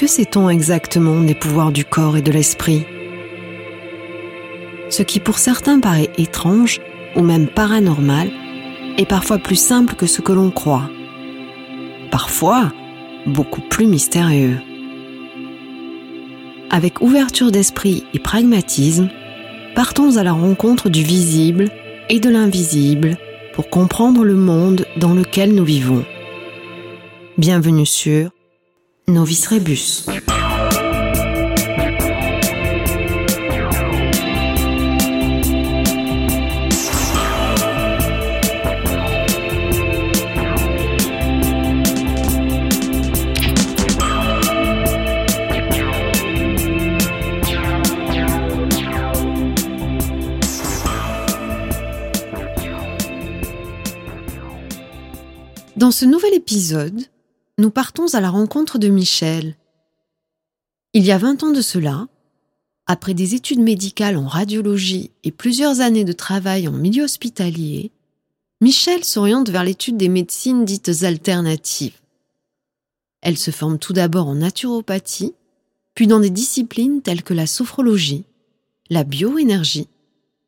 que sait-on exactement des pouvoirs du corps et de l'esprit? Ce qui pour certains paraît étrange ou même paranormal est parfois plus simple que ce que l'on croit. Parfois, beaucoup plus mystérieux. Avec ouverture d'esprit et pragmatisme, partons à la rencontre du visible et de l'invisible pour comprendre le monde dans lequel nous vivons. Bienvenue sur Novice Rebus. Dans ce nouvel épisode, nous partons à la rencontre de Michel. Il y a 20 ans de cela, après des études médicales en radiologie et plusieurs années de travail en milieu hospitalier, Michel s'oriente vers l'étude des médecines dites alternatives. Elle se forme tout d'abord en naturopathie, puis dans des disciplines telles que la sophrologie, la bioénergie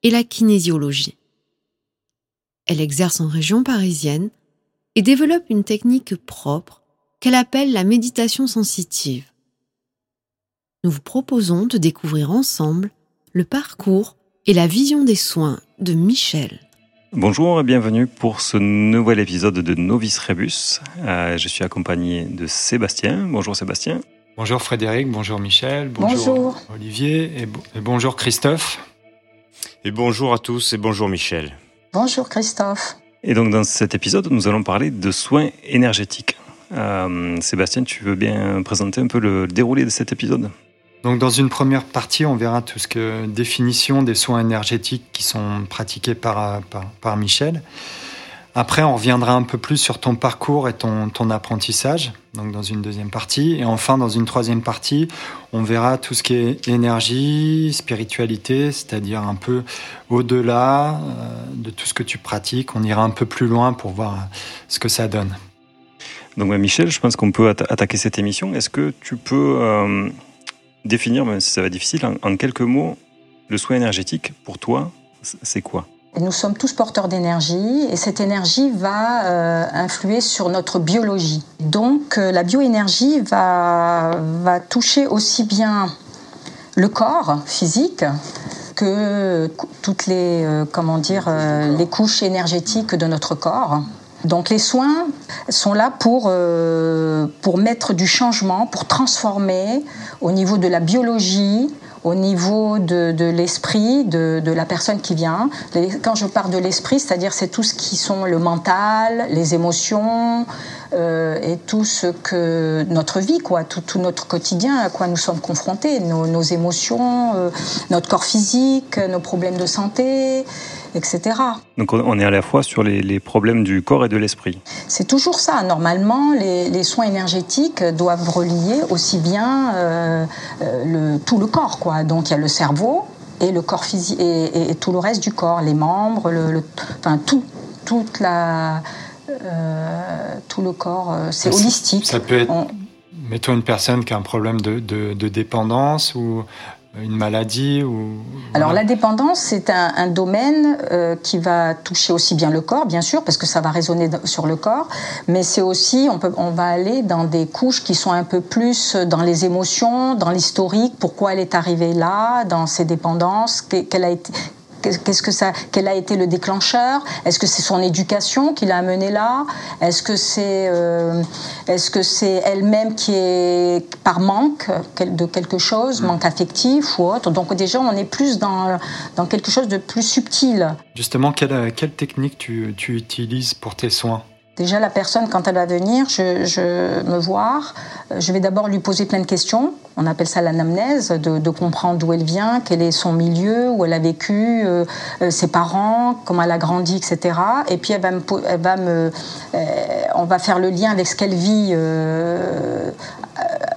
et la kinésiologie. Elle exerce en région parisienne et développe une technique propre qu'elle appelle la méditation sensitive. Nous vous proposons de découvrir ensemble le parcours et la vision des soins de Michel. Bonjour et bienvenue pour ce nouvel épisode de Novice Rebus. Euh, je suis accompagné de Sébastien. Bonjour Sébastien. Bonjour Frédéric, bonjour Michel, bonjour, Olivier et, et bonjour Christophe. Et bonjour à tous et bonjour Michel. Bonjour Christophe. Et donc dans cet épisode, nous allons parler de soins énergétiques. Euh, Sébastien, tu veux bien présenter un peu le déroulé de cet épisode? Donc dans une première partie, on verra tout ce que définition des soins énergétiques qui sont pratiqués par, par, Michel. Après, on reviendra un peu plus sur ton parcours et ton, ton apprentissage, donc dans une deuxième partie. Et enfin, dans une troisième partie, on verra tout ce qui est énergie, spiritualité, c'est-à-dire un peu au-delà euh, de tout ce que tu pratiques. On ira un peu plus loin pour voir ce que ça donne. Donc Michel, je pense qu'on peut attaquer cette émission. Est-ce que tu peux euh, définir, même si ça va être difficile, en, quelques mots, le soin énergétique pour toi, c'est quoi? Nous sommes tous porteurs d'énergie et cette énergie va euh, influer sur notre biologie. Donc euh, la bioénergie va, va toucher aussi bien le corps physique que toutes les, comment dire, les couches énergétiques de notre corps. Donc les soins sont là pour, euh, pour mettre du changement, pour transformer au niveau de la biologie, au niveau de, de l'esprit de, de, la personne qui vient. Quand je parle de l'esprit, c'est-à-dire c'est tout ce qui sont le mental, les émotions euh, et tout ce que notre vie, quoi, tout, tout, notre quotidien à quoi nous sommes confrontés, nos, nos émotions, euh, notre corps physique, nos problèmes de santé etc. Donc on est à la fois sur les, problèmes du corps et de l'esprit. C'est toujours ça. Normalement, les, soins énergétiques doivent relier aussi bien euh, euh, le, tout le corps. Quoi. Donc il y a le cerveau et le corps physique et, tout le reste du corps, les membres, le, enfin tout, toute la, euh, tout le corps. C'est holistique. Ça peut être. Mettons une personne qui a un problème de, de dépendance ou une maladie ou Alors la dépendance, c'est un, domaine euh, qui va toucher aussi bien le corps, bien sûr, parce que ça va résonner sur le corps, mais c'est aussi, on, peut, on va aller dans des couches qui sont un peu plus dans les émotions, dans l'historique, pourquoi elle est arrivée là, dans ses dépendances, qu'elle a été, Qu'est-ce que ça, quel a été le déclencheur? Est-ce que c'est son éducation qui l'a amené là? Est-ce que c'est, euh, est-ce que c'est elle-même qui est par manque de quelque chose, mm. manque affectif ou autre? Donc déjà, on est plus dans, dans quelque chose de plus subtil. Justement, quelle, quelle technique tu, tu utilises pour tes soins? Déjà, la personne, quand elle va venir je, je me voir, je vais d'abord lui poser plein de questions. On appelle ça l'anamnèse, de, de comprendre d'où elle vient, quel est son milieu, où elle a vécu, euh, euh, ses parents, comment elle a grandi, etc. Et puis, elle va me, elle va me, euh, on va faire le lien avec ce qu'elle vit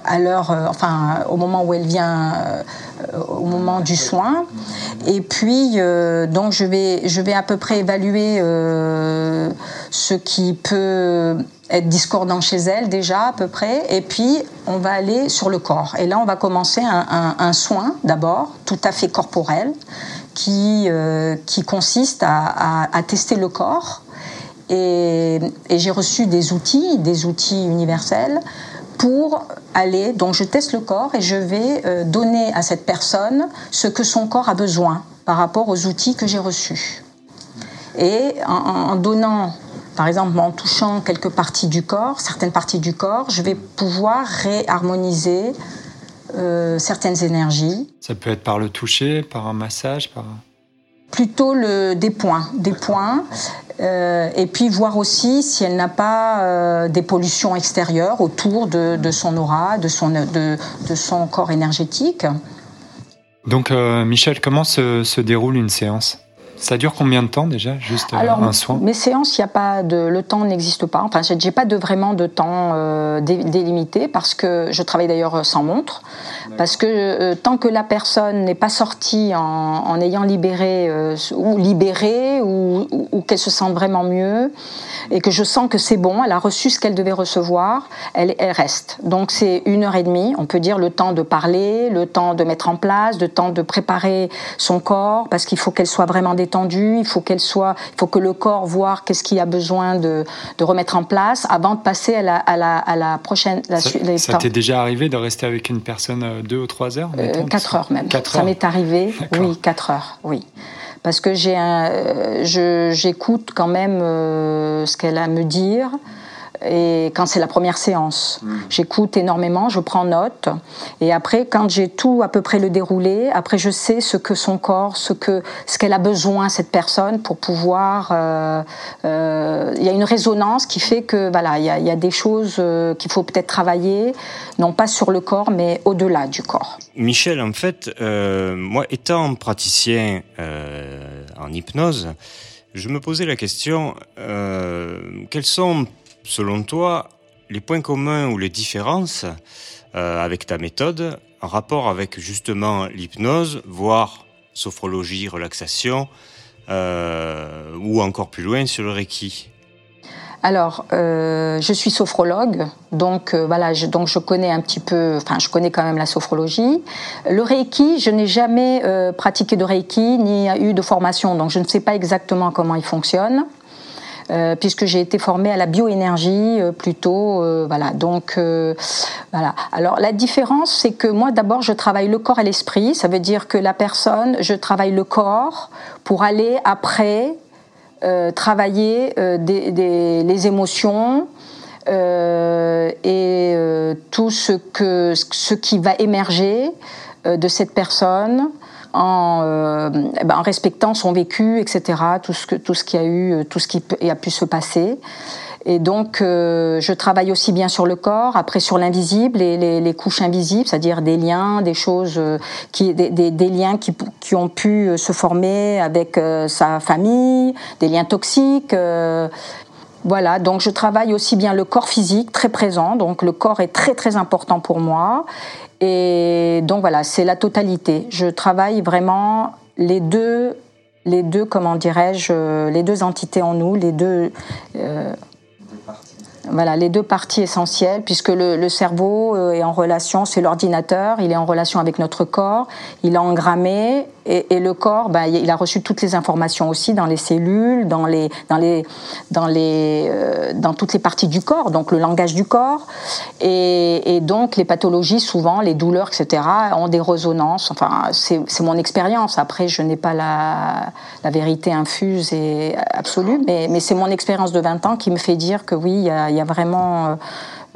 à l'heure, enfin, au moment où elle vient au moment du soin. Et puis, euh, donc, je vais, je vais à peu près évaluer euh, ce qui peut être discordant chez elle déjà à peu près, et puis on va aller sur le corps. Et là, on va commencer un, soin d'abord, tout à fait corporel, qui, euh, qui consiste à, tester le corps. Et, j'ai reçu des outils, des outils universels pour aller, donc je teste le corps et je vais euh, donner à cette personne ce que son corps a besoin par rapport aux outils que j'ai reçus. Et en donnant par exemple, en touchant quelques parties du corps, certaines parties du corps, je vais pouvoir réharmoniser euh, certaines énergies. Ça peut être par le toucher, par un massage, par plutôt le, des points, des points, euh, et puis voir aussi si elle n'a pas euh, des pollutions extérieures autour de, son aura, de son, de, son corps énergétique. Donc, Michel, comment se déroule une séance? Ça dure combien de temps déjà, juste euh, un soin Mes séances, il y a pas de, le temps n'existe pas. Enfin, j'ai pas de vraiment de temps euh, délimité parce que je travaille d'ailleurs sans montre, parce que euh, tant que la personne n'est pas sortie en, ayant libéré ou libéré ou, ou qu'elle se sente vraiment mieux et que je sens que c'est bon, elle a reçu ce qu'elle devait recevoir, elle, elle reste. Donc c'est une heure et demie, on peut dire le temps de parler, le temps de mettre en place, le temps de préparer son corps parce qu'il faut qu'elle soit vraiment détendue il faut qu'elle soit, il faut que le corps voit qu'est-ce qu'il a besoin de, de, remettre en place avant de passer à la, à la, à la prochaine. La, ça, t'est déjà arrivé de rester avec une personne euh, deux ou trois heures euh, Quatre heures même. ça m'est arrivé, oui, quatre heures, oui parce que euh, j'écoute quand même ce qu'elle a à me dire et quand c'est la première séance. Hmm. J'écoute énormément, je prends note, et après, quand j'ai tout à peu près le déroulé, après je sais ce que son corps, ce que ce qu'elle a besoin cette personne pour pouvoir. Euh, euh, il y a une résonance qui fait que voilà, il y a, des choses euh, qu'il faut peut-être travailler, non pas sur le corps, mais au-delà du corps. Michel, en fait, moi, étant praticien en hypnose, je me posais la question quels sont selon toi, les points communs ou les différences euh, avec ta méthode en rapport avec justement l'hypnose, voire sophrologie, relaxation, euh, ou encore plus loin sur le Reiki? Alors, euh, je suis sophrologue, donc voilà, je, donc je connais un petit peu, enfin, je connais quand même la sophrologie. Le Reiki, je n'ai jamais pratiqué de Reiki ni eu de formation, donc je ne sais pas exactement comment il fonctionne. Euh, puisque j'ai été formée à la bioénergie euh, plutôt. Euh, voilà, donc voilà. Alors la différence, c'est que moi d'abord je travaille le corps et l'esprit. Ça veut dire que la personne, je travaille le corps pour aller après travailler des, les émotions. et tout ce que ce qui va émerger de cette personne en, euh, eh ben, en, respectant son vécu, etc. Tout ce, que, tout ce qui a eu, euh, tout ce qui a pu se passer. Et donc, euh, je travaille aussi bien sur le corps, après sur l'invisible et les, couches invisibles, c'est-à-dire des liens, des choses, qui, des, liens qui, ont pu se former avec sa famille, des liens toxiques. Voilà, donc je travaille aussi bien le corps physique, très présent, donc le corps est très très important pour moi. Et donc voilà, c'est la totalité. Je travaille vraiment les deux, les deux, comment dirais-je, les deux entités en nous, les deux. Euh, voilà, les deux parties essentielles, puisque le, cerveau euh, est en relation, c'est l'ordinateur, il est en relation avec notre corps, il est engrammé, et, le corps, bah, il a reçu toutes les informations aussi dans les cellules, dans les, dans les, dans les, euh, dans toutes les parties du corps, donc le langage du corps, et, donc les pathologies souvent, les douleurs, etc., ont des résonances. Enfin, c'est mon expérience. Après, je n'ai pas la, la, vérité infuse et absolue, mais, mais c'est mon expérience de 20 ans qui me fait dire que oui, il y a, y a vraiment euh,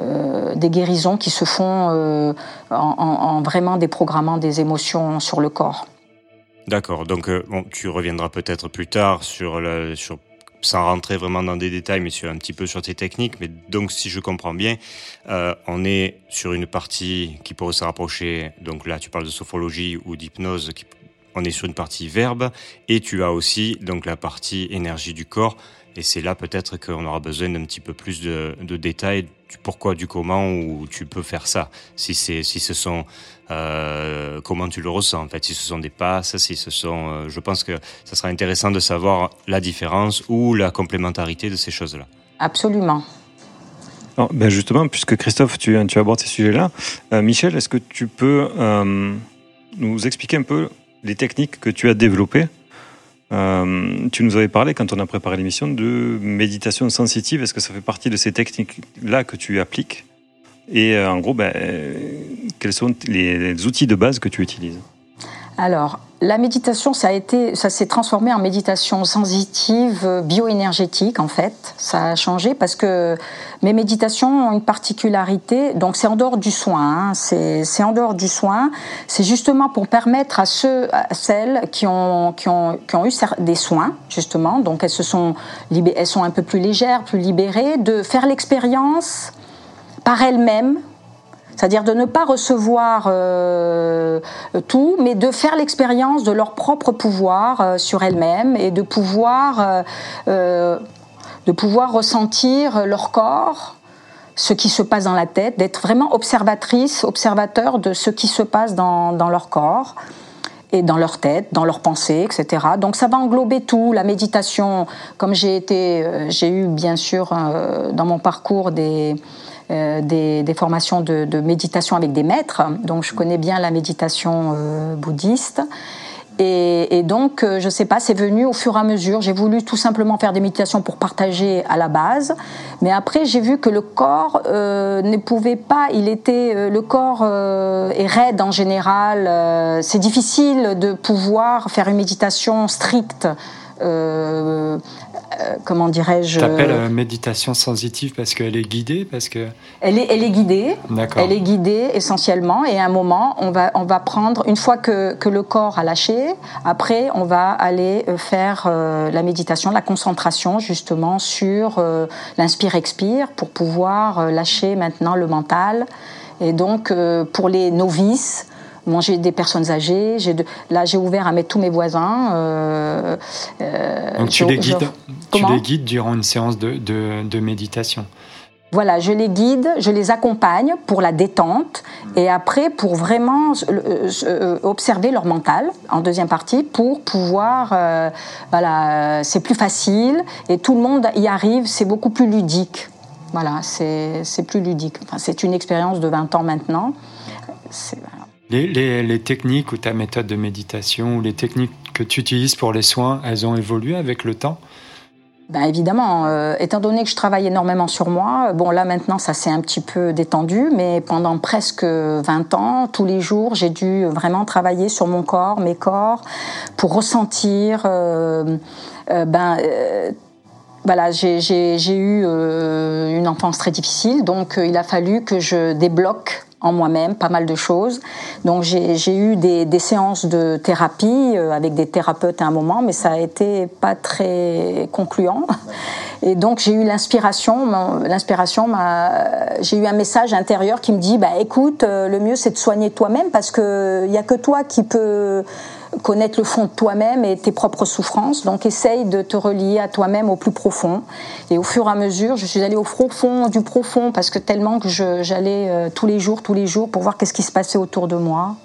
euh, des guérisons qui se font euh, en, en, vraiment déprogrammant des émotions sur le corps. D'accord. Donc, tu reviendras peut-être plus tard sur, sur sans rentrer vraiment dans des détails, mais sur un petit peu sur tes techniques. Mais donc, si je comprends bien, on est sur une partie qui pourrait se rapprocher. Donc là, tu parles de sophrologie ou d'hypnose. On est sur une partie verbe, et tu as aussi donc la partie énergie du corps et c'est là peut-être qu'on aura besoin d'un petit peu plus de, détails du pourquoi, du comment, où tu peux faire ça. Si c'est, si ce sont, euh, comment tu le ressens en fait, si ce sont des passes, si ce sont, euh, je pense que ça sera intéressant de savoir la différence ou la complémentarité de ces choses-là. Absolument. ben justement, puisque Christophe, tu, tu abordes ces sujets-là, euh, Michel, est-ce que tu peux euh, nous expliquer un peu les techniques que tu as développées euh, Tu nous avais parlé, quand on a préparé l'émission, de méditation sensitive. Est-ce que ça fait partie de ces techniques-là que tu appliques? Et en gros, ben, quels sont les outils de base que tu utilises? Alors, la méditation, ça a été, ça s'est transformé en méditation sensitive, euh, bioénergétique en fait. Ça a changé parce que mes méditations ont une particularité. Donc c'est en dehors du soin. Hein. c'est en dehors du soin. C'est justement pour permettre à ceux, celles qui ont qui ont qui ont eu des soins justement. Donc elles se sont elles sont un peu plus légères, plus libérées, de faire l'expérience par elles-mêmes c'est-à-dire de ne pas recevoir euh, tout, mais de faire l'expérience de leur propre pouvoir euh, sur elles-mêmes et de pouvoir, euh, de pouvoir ressentir leur corps, ce qui se passe dans la tête, d'être vraiment observatrice, observateur de ce qui se passe dans, dans leur corps et dans leur tête, dans leurs pensées, etc. Donc ça va englober tout, la méditation. Comme j'ai été, j'ai eu bien sûr dans mon parcours des euh, des, formations de, méditation avec des maîtres, donc je connais bien la méditation euh, bouddhiste. Et, donc, euh, je ne sais pas, c'est venu au fur et à mesure. J'ai voulu tout simplement faire des méditations pour partager à la base, mais après j'ai vu que le corps ne pouvait pas. Il était, le corps est raide en général. c'est difficile de pouvoir faire une méditation stricte. Euh, comment dirais-je T'appelles euh, méditation sensitive parce qu'elle est guidée, parce que elle est, elle est guidée. D'accord. Elle est guidée essentiellement, et à un moment, on va, on va prendre une fois que, que le corps a lâché. Après, on va aller euh, faire la méditation, la concentration justement sur l'inspire-expire pour pouvoir lâcher maintenant le mental. Et donc, pour les novices, j'ai des personnes âgées. De, là, j'ai ouvert à mettre tous mes voisins. Euh, euh, Donc tu, les guides, tu les guides durant une séance de, de, méditation voilà, je les guide, je les accompagne pour la détente et après pour vraiment euh, observer leur mental en deuxième partie pour pouvoir, voilà, c'est plus facile et tout le monde y arrive, c'est beaucoup plus ludique. Voilà, c'est plus ludique. Enfin, c'est une expérience de 20 ans maintenant. Les, techniques ou ta méthode de méditation ou les techniques que tu utilises pour les soins, elles ont évolué avec le temps? Ben évidemment, euh, étant donné que je travaille énormément sur moi, bon là maintenant ça s'est un petit peu détendu, mais pendant presque 20 ans, tous les jours, j'ai dû vraiment travailler sur mon corps, mes corps, pour ressentir, euh, euh, ben voilà, j'ai eu une enfance très difficile, donc il a fallu que je débloque en moi-même, pas mal de choses. Donc j'ai eu des, des, séances de thérapie euh, avec des thérapeutes à un moment, mais ça a été pas très concluant. Et donc j'ai eu l'inspiration, l'inspiration j'ai eu un message intérieur qui me dit, bah écoute, euh, le mieux c'est de soigner toi-même parce que il y a que toi qui peux connaître le fond de toi-même et tes propres souffrances. Donc essaye de te relier à toi-même au plus profond. Et au fur et à mesure, je suis allée au profond du profond parce que tellement que j'allais euh, tous les jours, tous les jours pour voir qu'est-ce qui se passait autour de moi,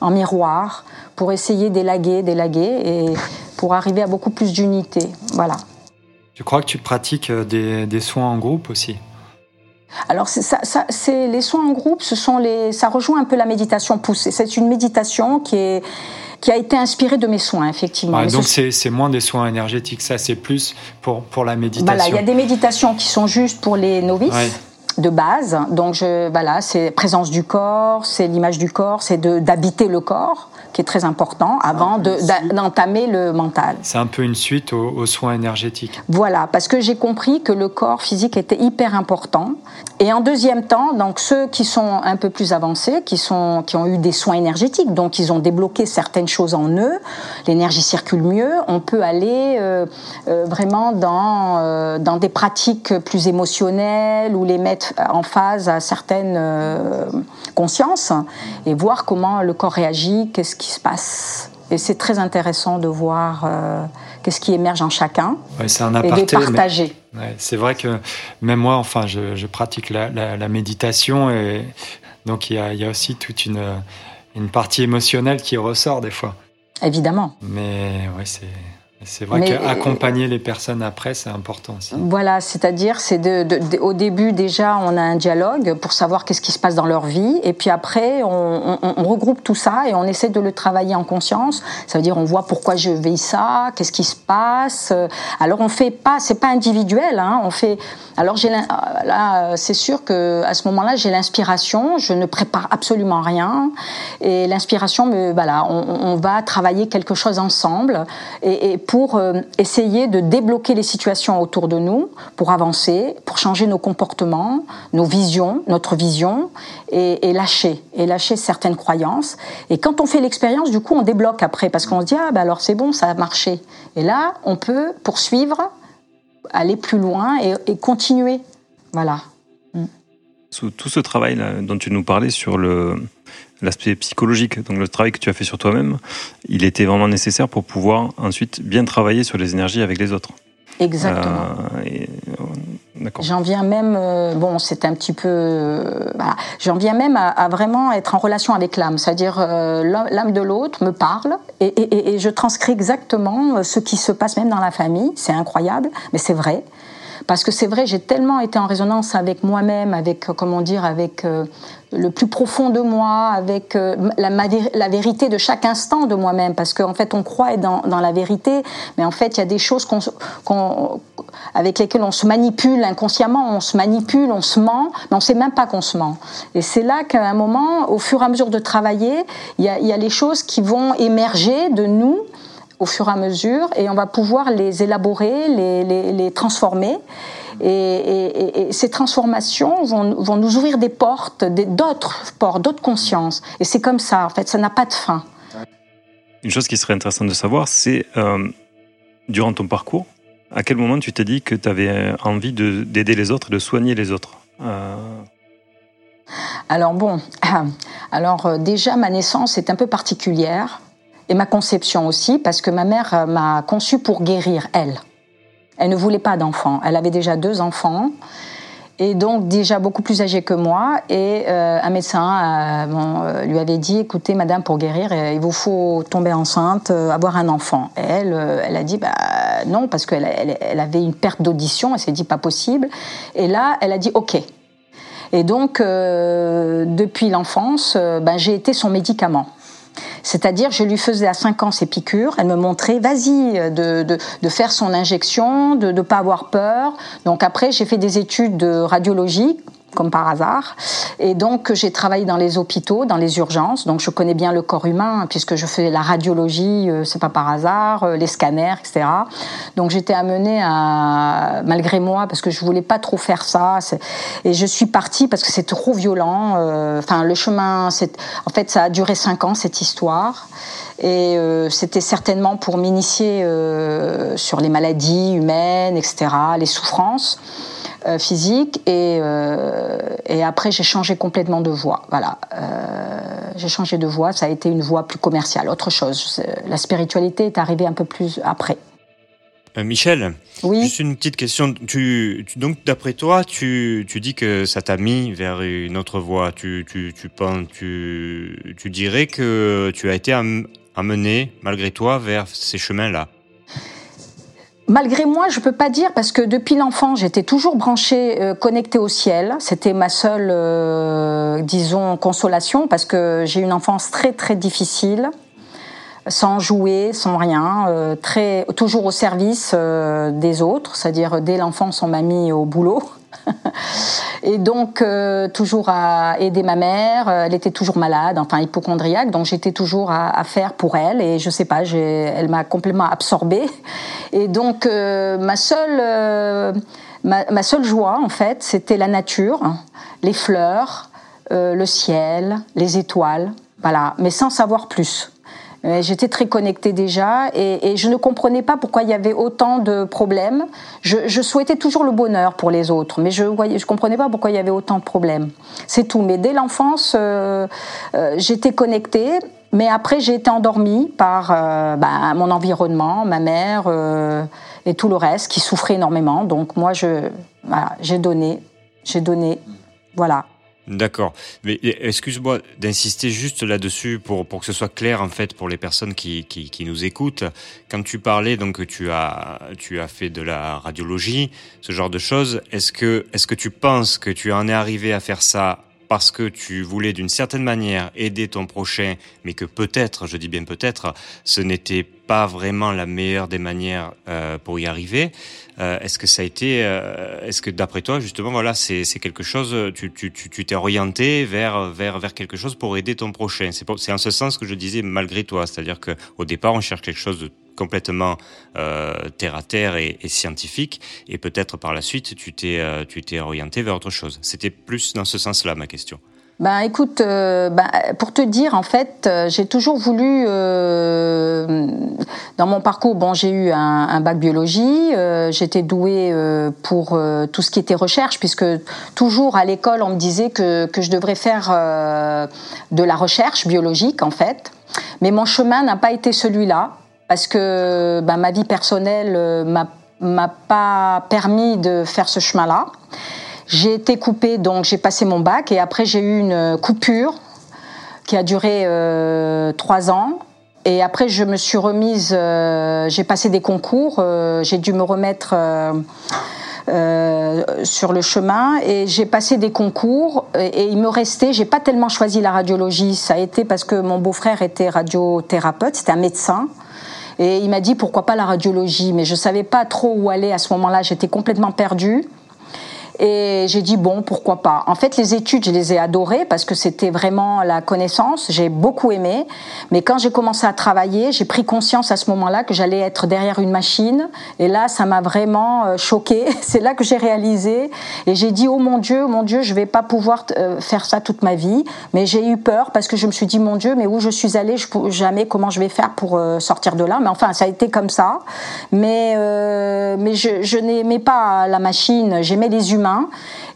en miroir, pour essayer d'élaguer, d'élaguer et pour arriver à beaucoup plus d'unité. Voilà. Je crois que tu pratiques euh, des, soins en groupe aussi? Alors, ça, c'est les soins en groupe, ce sont les, ça rejoint un peu la méditation poussée. C'est une méditation qui est, qui a été inspiré de mes soins, effectivement. donc c'est moins des soins énergétiques, ça c'est plus pour, pour la méditation. Voilà, il y a des méditations qui sont juste pour les novices. de base. Donc je, voilà, c'est présence du corps, c'est l'image du corps, c'est d'habiter le corps qui est très important avant d'entamer le mental. C'est un peu une suite aux, soins énergétiques. Voilà, parce que j'ai compris que le corps physique était hyper important. Et en deuxième temps, donc ceux qui sont un peu plus avancés, qui, sont, qui ont eu des soins énergétiques, donc ils ont débloqué certaines choses en eux, l'énergie circule mieux, on peut aller euh, euh, vraiment dans, euh, dans des pratiques plus émotionnelles ou les mettre en phase à certaines consciences et voir comment le corps réagit, qu'est-ce qui se passe. Et c'est très intéressant de voir euh, qu'est-ce qui émerge en chacun c'est un aparté, et de partager. c'est vrai que même moi, enfin, je, pratique la, méditation et donc il y a, aussi toute une, une partie émotionnelle qui ressort des fois. Évidemment. Mais ouais, c'est C'est vrai qu'accompagner les personnes après, c'est important aussi. Voilà, c'est-à-dire, c'est de, au début déjà, on a un dialogue pour savoir qu'est-ce qui se passe dans leur vie, et puis après, on, regroupe tout ça et on essaie de le travailler en conscience. Ça veut dire, on voit pourquoi je vis ça, qu'est-ce qui se passe. Alors, on fait pas, c'est pas individuel, hein, on fait. Alors, j'ai là, c'est sûr que à ce moment-là, j'ai l'inspiration. Je ne prépare absolument rien, et l'inspiration, me, voilà, on, va travailler quelque chose ensemble, et, et pour euh, essayer de débloquer les situations autour de nous, pour avancer, pour changer nos comportements, nos visions, notre vision, et, lâcher, et lâcher certaines croyances. Et quand on fait l'expérience, du coup, on débloque après, parce qu'on se dit, ah ben alors c'est bon, ça a marché. Et là, on peut poursuivre, aller plus loin et, et continuer. Voilà. Mm. Tout ce travail dont tu nous parlais sur le, l'aspect psychologique, donc le travail que tu as fait sur toi-même, il était vraiment nécessaire pour pouvoir ensuite bien travailler sur les énergies avec les autres. Exactement. Euh, euh, j'en viens même, euh, bon, c'est un petit peu, j'en viens même à, vraiment être en relation avec l'âme, c'est-à-dire l'âme de l'autre me parle et, et, je transcris exactement ce qui se passe même dans la famille. C'est incroyable, mais c'est vrai. Parce que c'est vrai, j'ai tellement été en résonance avec moi-même, avec, comment dire, avec euh, le plus profond de moi, avec euh, la, vérité de chaque instant de moi-même. Parce qu'en fait, on croit dans, la vérité, mais en fait, il y a des choses qu'on, avec lesquelles on se manipule inconsciemment, on se manipule, on se ment, mais on ne sait même pas qu'on se ment. Et c'est là qu'à un moment, au fur et à mesure de travailler, il y a, y a les choses qui vont émerger de nous au fur et à mesure et on va pouvoir les élaborer, les, les, transformer. Et, ces transformations vont, vont, nous ouvrir des portes, d'autres portes, d'autres consciences. Et c'est comme ça, en fait, ça n'a pas de fin. Une chose qui serait intéressante de savoir, c'est euh, durant ton parcours, à quel moment tu t'es dit que tu avais envie d'aider les autres, de soigner les autres euh... Alors bon, alors euh, déjà ma naissance est un peu particulière et ma conception aussi, parce que ma mère euh, m'a conçue pour guérir, elle. Elle ne voulait pas d'enfants. Elle avait déjà deux enfants, et donc déjà beaucoup plus âgée que moi. Et euh, un médecin euh, lui avait dit, écoutez, madame, pour guérir, il vous faut tomber enceinte, avoir un enfant. Et elle, elle a dit, bah, non, parce qu'elle elle, avait une perte d'audition, elle s'est dit, pas possible. Et là, elle a dit, ok. Et donc, depuis l'enfance, ben, j'ai été son médicament. C'est-à-dire, je lui faisais à 5 ans ses piqûres, elle me montrait, vas-y, de, de, de, faire son injection, de ne pas avoir peur. Donc après, j'ai fait des études de radiologie comme par hasard. Et donc, j'ai travaillé dans les hôpitaux, dans les urgences. Donc, je connais bien le corps humain, puisque je fais la radiologie, euh, c'est pas par hasard, euh, les scanners, etc. Donc, j'étais amenée à, malgré moi, parce que je voulais pas trop faire ça. Et je suis partie parce que c'est trop violent. Euh, enfin, le chemin, c'est, en fait, ça a duré cinq ans, cette histoire. Et c'était certainement pour m'initier sur les maladies humaines, etc., les souffrances. Euh, physique et, euh, et après j'ai changé complètement de voie. Voilà, euh, j'ai changé de voie. Ça a été une voie plus commerciale, autre chose. La spiritualité est arrivée un peu plus après. Michel, oui juste une petite question. Tu, donc, d'après toi, tu, tu, dis que ça t'a mis vers une autre voie. Tu, tu, tu, penses, tu, tu dirais que tu as été amené, malgré toi, vers ces chemins-là Malgré moi, je peux pas dire parce que depuis l'enfant, j'étais toujours branchée, euh, connectée au ciel. C'était ma seule, euh, disons, consolation parce que j'ai une enfance très très difficile, sans jouer, sans rien, euh, très toujours au service des autres. C'est-à-dire dès l'enfance, on m'a mis au boulot. et donc, euh, toujours à aider ma mère. Elle était toujours malade, enfin hypochondriaque, donc j'étais toujours à, faire pour elle. Et je sais pas, elle m'a complètement absorbée. Et donc, euh, ma seule, euh, ma, seule joie, en fait, c'était la nature, les fleurs, le ciel, les étoiles. Voilà, mais sans savoir plus. Euh, j'étais très connectée déjà et, je ne comprenais pas pourquoi il y avait autant de problèmes. Je, souhaitais toujours le bonheur pour les autres, mais je ne je comprenais pas pourquoi il y avait autant de problèmes. C'est tout. Mais dès l'enfance, euh, euh, j'étais connectée. Mais après, j'ai été endormie par bah, mon environnement, ma mère et tout le reste qui souffrait énormément. Donc moi, je, j'ai donné, j'ai donné, voilà. D'accord. Mais excuse-moi d'insister juste là-dessus pour, pour que ce soit clair en fait pour les personnes qui, qui, qui, nous écoutent. Quand tu parlais donc que tu as tu as fait de la radiologie, ce genre de choses, est-ce que est-ce que tu penses que tu en es arrivé à faire ça parce que tu voulais d'une certaine manière aider ton prochain, mais que peut-être, je dis bien peut-être, ce n'était pas vraiment la meilleure des manières euh, pour y arriver? Euh, est-ce que ça a été, euh, est-ce que d'après toi justement, voilà, c'est quelque chose, tu tu t'es orienté vers vers vers quelque chose pour aider ton prochain? C'est en ce sens que je disais malgré toi, c'est-à-dire que au départ on cherche quelque chose de complètement euh, terre à terre et, et scientifique, et peut-être par la suite tu t'es euh, tu t'es orienté vers autre chose. C'était plus dans ce sens-là ma question. Ben écoute, euh, ben, pour te dire en fait, euh, j'ai toujours voulu euh, dans mon parcours. Bon, j'ai eu un, un, bac biologie, euh, j'étais douée pour tout ce qui était recherche, puisque toujours à l'école on me disait que que je devrais faire de la recherche biologique en fait. Mais mon chemin n'a pas été celui-là parce que ben, ma vie personnelle m'a m'a pas permis de faire ce chemin-là. J'ai été coupée, donc j'ai passé mon bac et après j'ai eu une coupure qui a duré euh, trois ans. Et après, je me suis remise, euh, j'ai passé des concours, euh, j'ai dû me remettre sur le chemin et j'ai passé des concours et, et il me restait, j'ai pas tellement choisi la radiologie, ça a été parce que mon beau-frère était radiothérapeute, c'était un médecin. Et il m'a dit pourquoi pas la radiologie, mais je savais pas trop où aller à ce moment-là, j'étais complètement perdue. Et j'ai dit bon, pourquoi pas. En fait, les études, je les ai adorées parce que c'était vraiment la connaissance. J'ai beaucoup aimé. Mais quand j'ai commencé à travailler, j'ai pris conscience à ce moment-là que j'allais être derrière une machine. Et là, ça m'a vraiment euh, choqué. C'est là que j'ai réalisé. Et j'ai dit oh mon Dieu, oh mon Dieu, je vais pas pouvoir euh, faire ça toute ma vie. Mais j'ai eu peur parce que je me suis dit mon Dieu, mais où je suis allée, je jamais comment je vais faire pour euh, sortir de là. Mais enfin, ça a été comme ça. Mais mais je n'aimais pas la machine. J'aimais les humains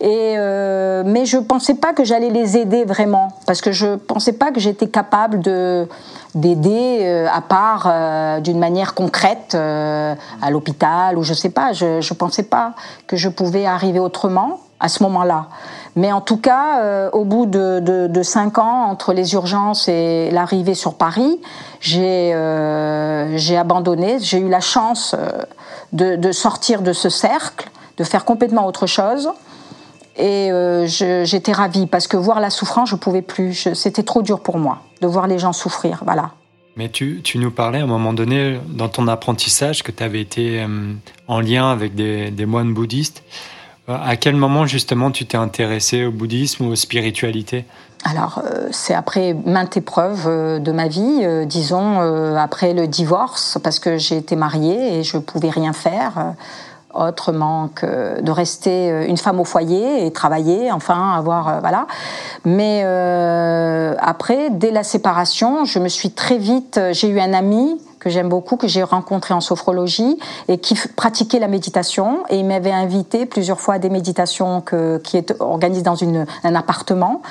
euh, mais je pensais pas que j'allais les aider vraiment parce que je pensais pas que j'étais capable de d'aider euh, à part euh, d'une manière concrète à l'hôpital ou je sais pas. Je je pensais pas que je pouvais arriver autrement à ce moment-là. Mais en tout cas au bout de, cinq ans entre les urgences et l'arrivée sur Paris j'ai abandonné. J'ai eu la chance de sortir de ce cercle de faire complètement autre chose. Et euh, j'étais ravie parce que voir la souffrance, je pouvais plus. C'était trop dur pour moi de voir les gens souffrir. Voilà. Mais tu, tu, nous parlais à un moment donné dans ton apprentissage que tu avais été euh, en lien avec des, des, moines bouddhistes. À quel moment justement tu t'es intéressé au bouddhisme ou aux spiritualités? Alors, euh, c'est après maintes épreuves euh, de ma vie, euh, disons, euh, après le divorce, parce que j'ai été mariée et je pouvais rien faire autrement que de rester euh, une femme au foyer et travailler, enfin avoir euh, voilà. Mais euh, après, dès la séparation, je me suis très vite. J'ai eu un ami que j'aime beaucoup, que j'ai rencontré en sophrologie et qui pratiquait la méditation et il m'avait invité plusieurs fois à des méditations que, qui est organisées dans une, un appartement.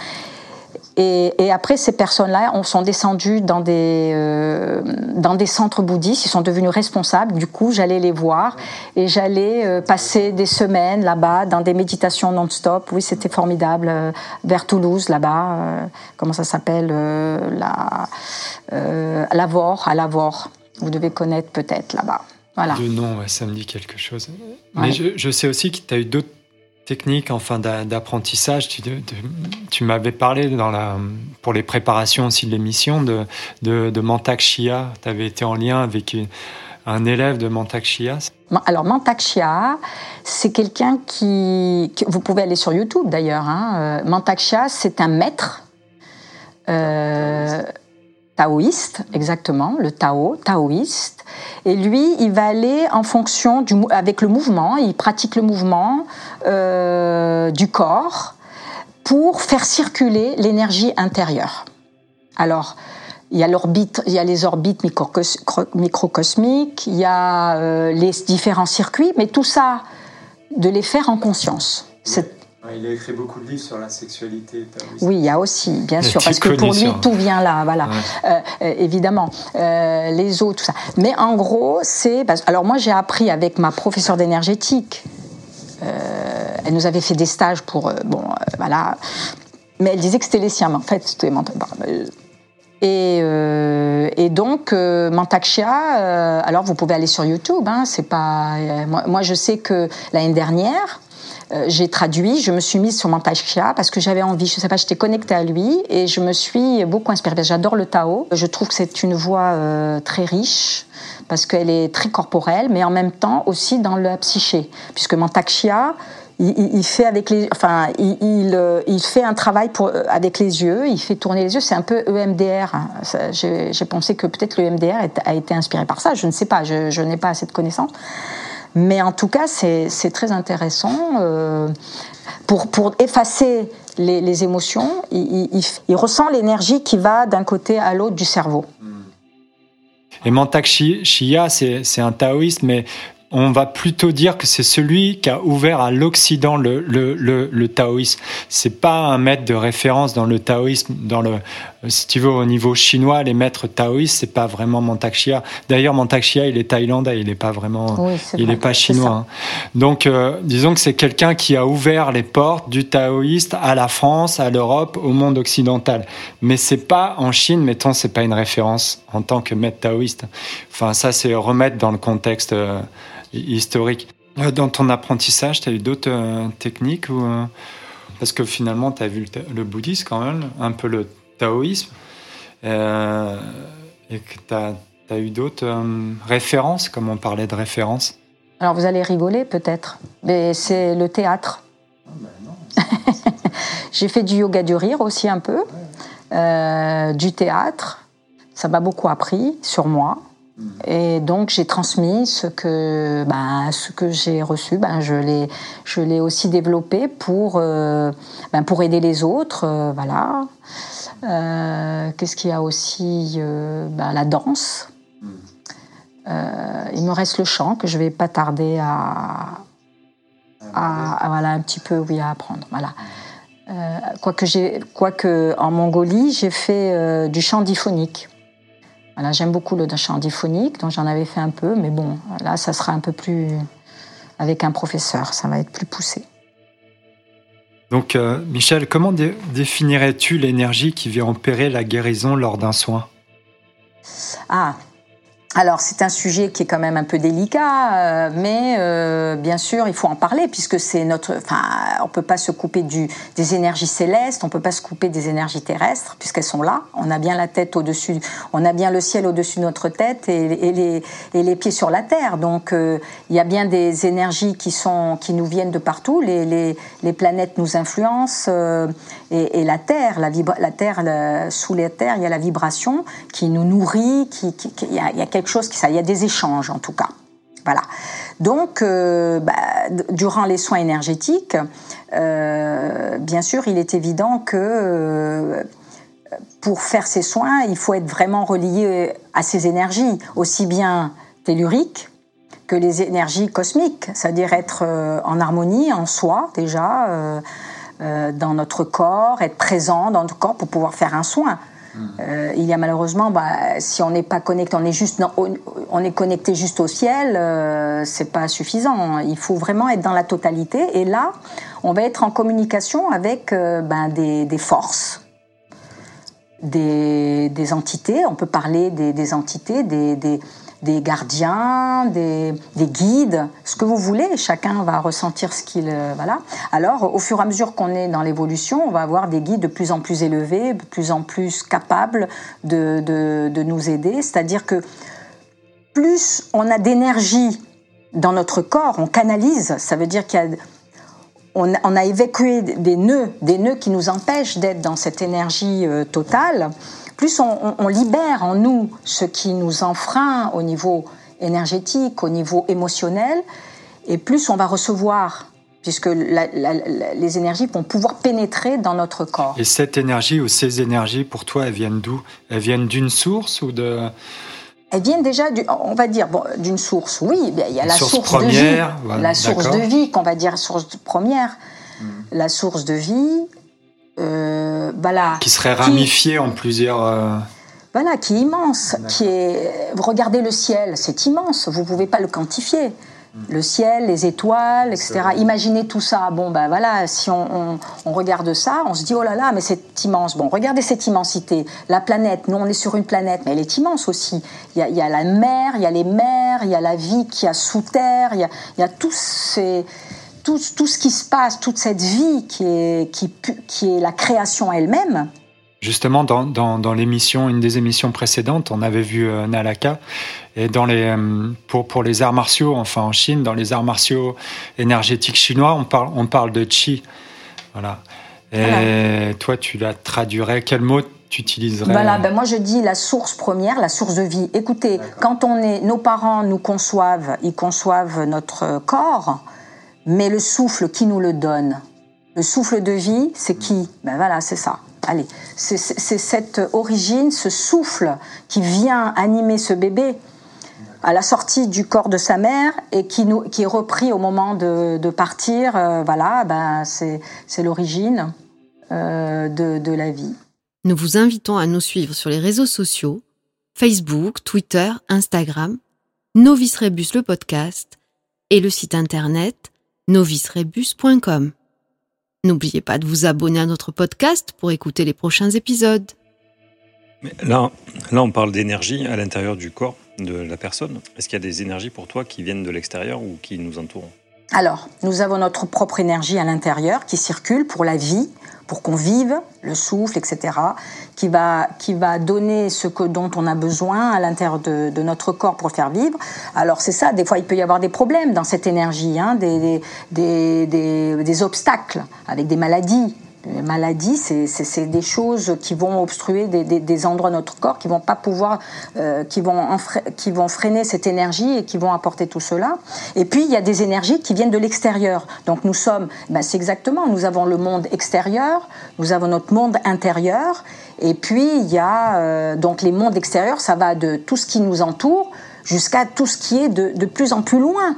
Et, et, après, ces personnes-là on sont descendues dans des, euh, dans des centres bouddhistes, ils sont devenus responsables. Du coup, j'allais les voir et j'allais euh, passer des semaines là-bas dans des méditations non-stop. Oui, c'était formidable. Euh, vers Toulouse, là-bas, comment ça s'appelle la, Lavore, à Lavore. Vous devez connaître peut-être là-bas. Voilà. De nom, ouais, ça me dit quelque chose. Mais je, je, sais aussi que tu as eu d'autres technique, enfin d'apprentissage. Tu, m'avais parlé pour les préparations aussi de l'émission de, de, Mantak Chia. Tu avais été en lien avec un élève de Mantak Chia. Alors Mantak Chia, c'est quelqu'un qui, Vous pouvez aller sur YouTube d'ailleurs. Hein. Mantak Chia, c'est un maître. Euh, taoïste, exactement, le Tao, taoïste. Et lui, il va aller en fonction du, avec le mouvement, il pratique le mouvement euh, du corps pour faire circuler l'énergie intérieure. Alors, il y a l'orbite, il y a les orbites microcosmiques, il y a euh, les différents circuits, mais tout ça, de les faire en conscience. Il a écrit beaucoup de livres sur la sexualité. Oui, il y a aussi, bien sûr, parce que pour lui, tout vient là, voilà, ouais. euh, euh, évidemment, euh, les eaux, tout ça. Mais en gros, c'est... Alors moi, j'ai appris avec ma professeure d'énergétique, euh, elle nous avait fait des stages pour, bon, voilà, Mais elle disait que c'était les siens, mais en fait, c'était et, euh, et, donc, euh, Mantakshia, euh, alors vous pouvez aller sur YouTube, hein, c'est pas. Euh, moi, moi, je sais que l'année dernière, euh, j'ai traduit, je me suis mise sur Mantakshia parce que j'avais envie, je sais pas, j'étais connectée à lui et je me suis beaucoup inspirée. J'adore le Tao. Je trouve que c'est une voix très riche parce qu'elle est très corporelle, mais en même temps aussi dans la psyché, puisque Mantakshia, il, fait avec les, enfin, il, euh, il, fait un travail euh, avec les yeux, il fait tourner les yeux. C'est un peu EMDR. Hein. J'ai pensé que peut-être l'EMDR a été inspiré par ça. Je ne sais pas, je n'ai pas assez de connaissances. Mais en tout cas, c'est très intéressant. Euh, pour, effacer les, émotions, il, ressent l'énergie qui va d'un côté à l'autre du cerveau. Et Mantak Shia, c'est un taoïste, mais on va plutôt dire que c'est celui qui a ouvert à l'Occident le, le, le, le taoïsme. C'est pas un maître de référence dans le taoïsme, dans le, si tu veux, au niveau chinois, les maîtres taoïstes, c'est pas vraiment Mantak D'ailleurs, Mantak il est thaïlandais, il n'est pas vraiment, il n'est pas chinois. Hein. Donc, euh, disons que c'est quelqu'un qui a ouvert les portes du taoïste à la France, à l'Europe, au monde occidental. Mais c'est pas en Chine, mettons, c'est pas une référence en tant que maître taoïste. Enfin, ça, c'est remettre dans le contexte. Euh, historique. Euh, dans ton apprentissage, tu as eu d'autres euh, techniques ou, euh, Parce que finalement, tu as vu le, bouddhisme quand même, un peu le taoïsme, et que tu as, eu d'autres références, comme on parlait de références. Alors vous allez rigoler peut-être, mais c'est le théâtre. J'ai fait du yoga du rire aussi un peu, du théâtre. Ça m'a beaucoup appris sur moi. Et donc j'ai transmis ce que, ben, ce que j'ai reçu, ben, je l'ai, je l'ai aussi développé pour, euh, ben, pour aider les autres, euh, voilà. Euh, qu'est-ce qu'il y a aussi ben, La danse. il me reste le chant que je vais pas tarder à, à, voilà un petit peu oui à apprendre, voilà. quoique j'ai, quoique en Mongolie j'ai fait du chant diphonique j'aime beaucoup le chant diphonique, donc j'en avais fait un peu, mais bon, là, ça sera un peu plus avec un professeur, ça va être plus poussé. Donc, euh, Michel, comment définirais-tu l'énergie qui vient opérer la guérison lors d'un soin? Ah, alors c'est un sujet qui est quand même un peu délicat, euh, mais euh, bien sûr il faut en parler puisque c'est notre. Enfin, on peut pas se couper des énergies célestes, on peut pas se couper des énergies terrestres puisqu'elles sont là. On a bien la tête au-dessus, on a bien le ciel au-dessus de notre tête et, les, pieds sur la terre. Donc euh, il y a bien des énergies qui sont qui nous viennent de partout. Les, planètes nous influencent et, la terre, la, terre sous la terre, il y a la vibration qui nous nourrit, qui, quelque chose qui ça, il y a des échanges en tout cas. Voilà. Donc, euh, bah, durant les soins énergétiques, euh, bien sûr, il est évident que euh, pour faire ces soins, il faut être vraiment relié à ces énergies, aussi bien telluriques que les énergies cosmiques, c'est-à-dire être en harmonie en soi déjà, dans notre corps, être présent dans notre corps pour pouvoir faire un soin. Euh, il y a malheureusement, bah, si on n'est pas connecté, on est juste, on est connecté juste au ciel, euh, c'est pas suffisant. Il faut vraiment être dans la totalité. Et là, on va être en communication avec euh, ben, des, forces, des, entités. On peut parler des, des entités, des des gardiens, des, guides, ce que vous voulez. Chacun va ressentir ce qu'il euh, voilà. Alors, au fur et à mesure qu'on est dans l'évolution, on va avoir des guides de plus en plus élevés, de plus en plus capables de, de, nous aider. C'est-à-dire que plus on a d'énergie dans notre corps, on canalise. Ça veut dire qu'il y a a évacué des nœuds, des nœuds qui nous empêchent d'être dans cette énergie euh, totale plus on, libère en nous ce qui nous enfreint au niveau énergétique, au niveau émotionnel, et plus on va recevoir puisque les énergies vont pouvoir pénétrer dans notre corps. Et cette énergie ou ces énergies, pour toi, elles viennent d'où? Elles viennent d'une source ou de... Elles viennent déjà, on va dire, bon, d'une source, oui, il y a la source, de vie, la source de vie, qu'on va dire source première, hmm. la source de vie, euh, qui serait ramifié en plusieurs. Euh, voilà, qui est immense, qui est. Regardez le ciel, c'est immense. Vous pouvez pas le quantifier. le ciel, les étoiles, etc. Imaginez tout ça. Bon, ben voilà, si on, regarde ça, on se dit, oh là là, mais c'est immense. Bon, regardez cette immensité. La planète, nous on est sur une planète, mais elle est immense aussi. Il y a, la mer, il y a les mers, il y a la vie qui a sous terre, il y a, il y a tout, ces, tout, tout, ce qui se passe, toute cette vie qui est, qui, qui est la création elle-même. Justement, dans, dans, dans l'émission, une des émissions précédentes, on avait vu euh, Nalaka. Et dans les, euh, pour, pour les arts martiaux, enfin en Chine, dans les arts martiaux énergétiques chinois, on parle, on parle de chi. Voilà. Et toi, tu la traduirais, quel mot tu utiliserais? Voilà, ben moi je dis la source première, la source de vie. Écoutez, quand on est, nos parents nous conçoivent, ils conçoivent notre corps, mais le souffle qui nous le donne, le souffle de vie, c'est qui? Ben voilà, c'est ça. Allez, c'est cette origine, ce souffle qui vient animer ce bébé à la sortie du corps de sa mère et qui, qui est repris au moment de, partir. Euh, voilà, ben c'est l'origine euh, de, de la vie. Nous vous invitons à nous suivre sur les réseaux sociaux Facebook, Twitter, Instagram, Novice Rebus le podcast et le site internet novicerebus.com. N'oubliez pas de vous abonner à notre podcast pour écouter les prochains épisodes. Là, là, on parle d'énergie à l'intérieur du corps de la personne. Est-ce qu'il y a des énergies pour toi qui viennent de l'extérieur ou qui nous entourent? Alors, nous avons notre propre énergie à l'intérieur qui circule pour la vie, pour qu'on vive, le souffle, etc., qui va, qui va donner ce que, dont on a besoin à l'intérieur de, notre corps pour faire vivre. Alors c'est ça, des fois il peut y avoir des problèmes dans cette énergie, hein, des, des, des obstacles avec des maladies, les maladies, c'est des choses qui vont obstruer des, endroits de notre corps, qui vont pas pouvoir, euh, qui, vont qui vont freiner cette énergie et qui vont apporter tout cela. Et puis il y a des énergies qui viennent de l'extérieur. Donc nous sommes, ben c'est exactement, nous avons le monde extérieur, nous avons notre monde intérieur, et puis il y a euh, donc les mondes extérieurs, ça va de tout ce qui nous entoure jusqu'à tout ce qui est de, plus en plus loin,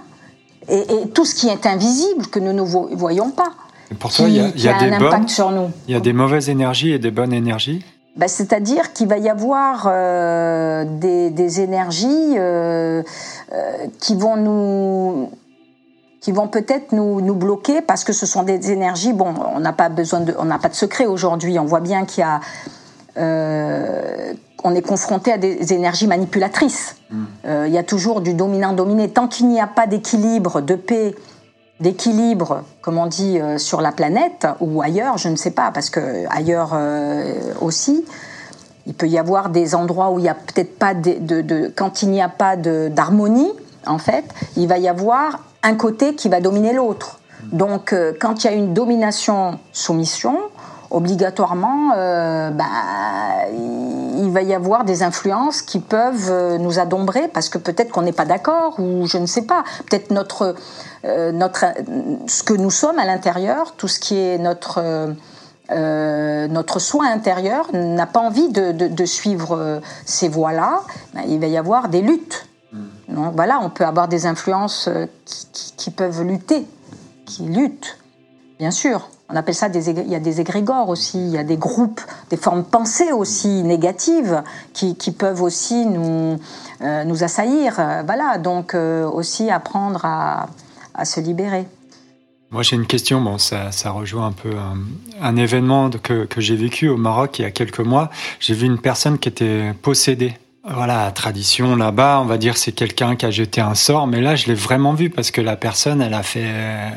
et tout ce qui est invisible que nous ne voyons pas pour toi, il y a, des bonnes, Il y a des mauvaises énergies et des bonnes énergies bah, C'est-à-dire qu'il va y avoir euh, des, énergies euh, euh, qui vont nous qui vont peut-être nous, nous bloquer parce que ce sont des énergies. Bon, on n'a pas besoin de, on n'a pas de secret aujourd'hui. On voit bien qu'il y a, on est confronté à des énergies manipulatrices. Hmm. il y a toujours du dominant-dominé. Tant qu'il n'y a pas d'équilibre, de paix d'équilibre, comme on dit, euh, sur la planète ou ailleurs, je ne sais pas, parce que ailleurs euh, aussi, il peut y avoir des endroits où il n'y a peut-être pas de, quand il n'y a pas d'harmonie, en fait, il va y avoir un côté qui va dominer l'autre. Donc, euh, quand il y a une domination-soumission, obligatoirement, euh, bah, va y avoir des influences qui peuvent euh, nous adombrer parce que peut-être qu'on n'est pas d'accord ou je ne sais pas. Peut-être notre, euh, notre, ce que nous sommes à l'intérieur, tout ce qui est notre notre soin intérieur n'a pas envie de, de, suivre ces voies-là. Ben, il va y avoir des luttes. Mm. Donc voilà, on peut avoir des influences qui, qui peuvent lutter, qui luttent, bien sûr. On appelle ça des, il y a des égrégores aussi, il y a des groupes, des formes pensées aussi négatives qui, peuvent aussi nous, euh, nous assaillir. Voilà, donc euh, aussi apprendre à, se libérer. Moi, j'ai une question. Bon, ça, rejoint un peu un, événement que, que j'ai vécu au Maroc il y a quelques mois. J'ai vu une personne qui était possédée voilà, tradition là-bas, on va dire c'est quelqu'un qui a jeté un sort, mais là je l'ai vraiment vu parce que la personne, elle a fait, euh,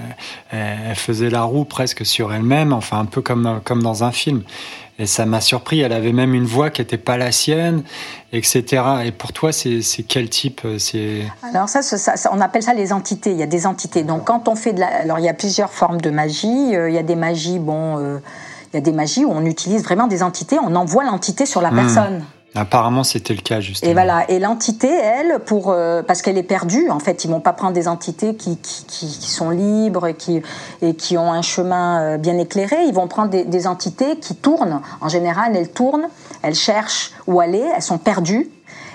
elle faisait la roue presque sur elle-même, enfin un peu comme comme dans un film. Et ça m'a surpris. Elle avait même une voix qui n'était pas la sienne, etc. Et pour toi, c'est quel type euh, C'est? Alors ça, on appelle ça les entités. Il y a des entités. Donc quand on fait de la, alors il y a plusieurs formes de magie. Euh, il y a des magies, bon, il y a des magies où on utilise vraiment des entités. On envoie l'entité sur la hmm. personne. Apparemment, c'était le cas justement. Et voilà. Et l'entité, elle, pour euh, parce qu'elle est perdue. En fait, ils vont pas prendre des entités qui, qui, qui, sont libres et qui et qui ont un chemin euh, bien éclairé. Ils vont prendre des, des, entités qui tournent. En général, elles tournent, elles cherchent où aller, elles sont perdues.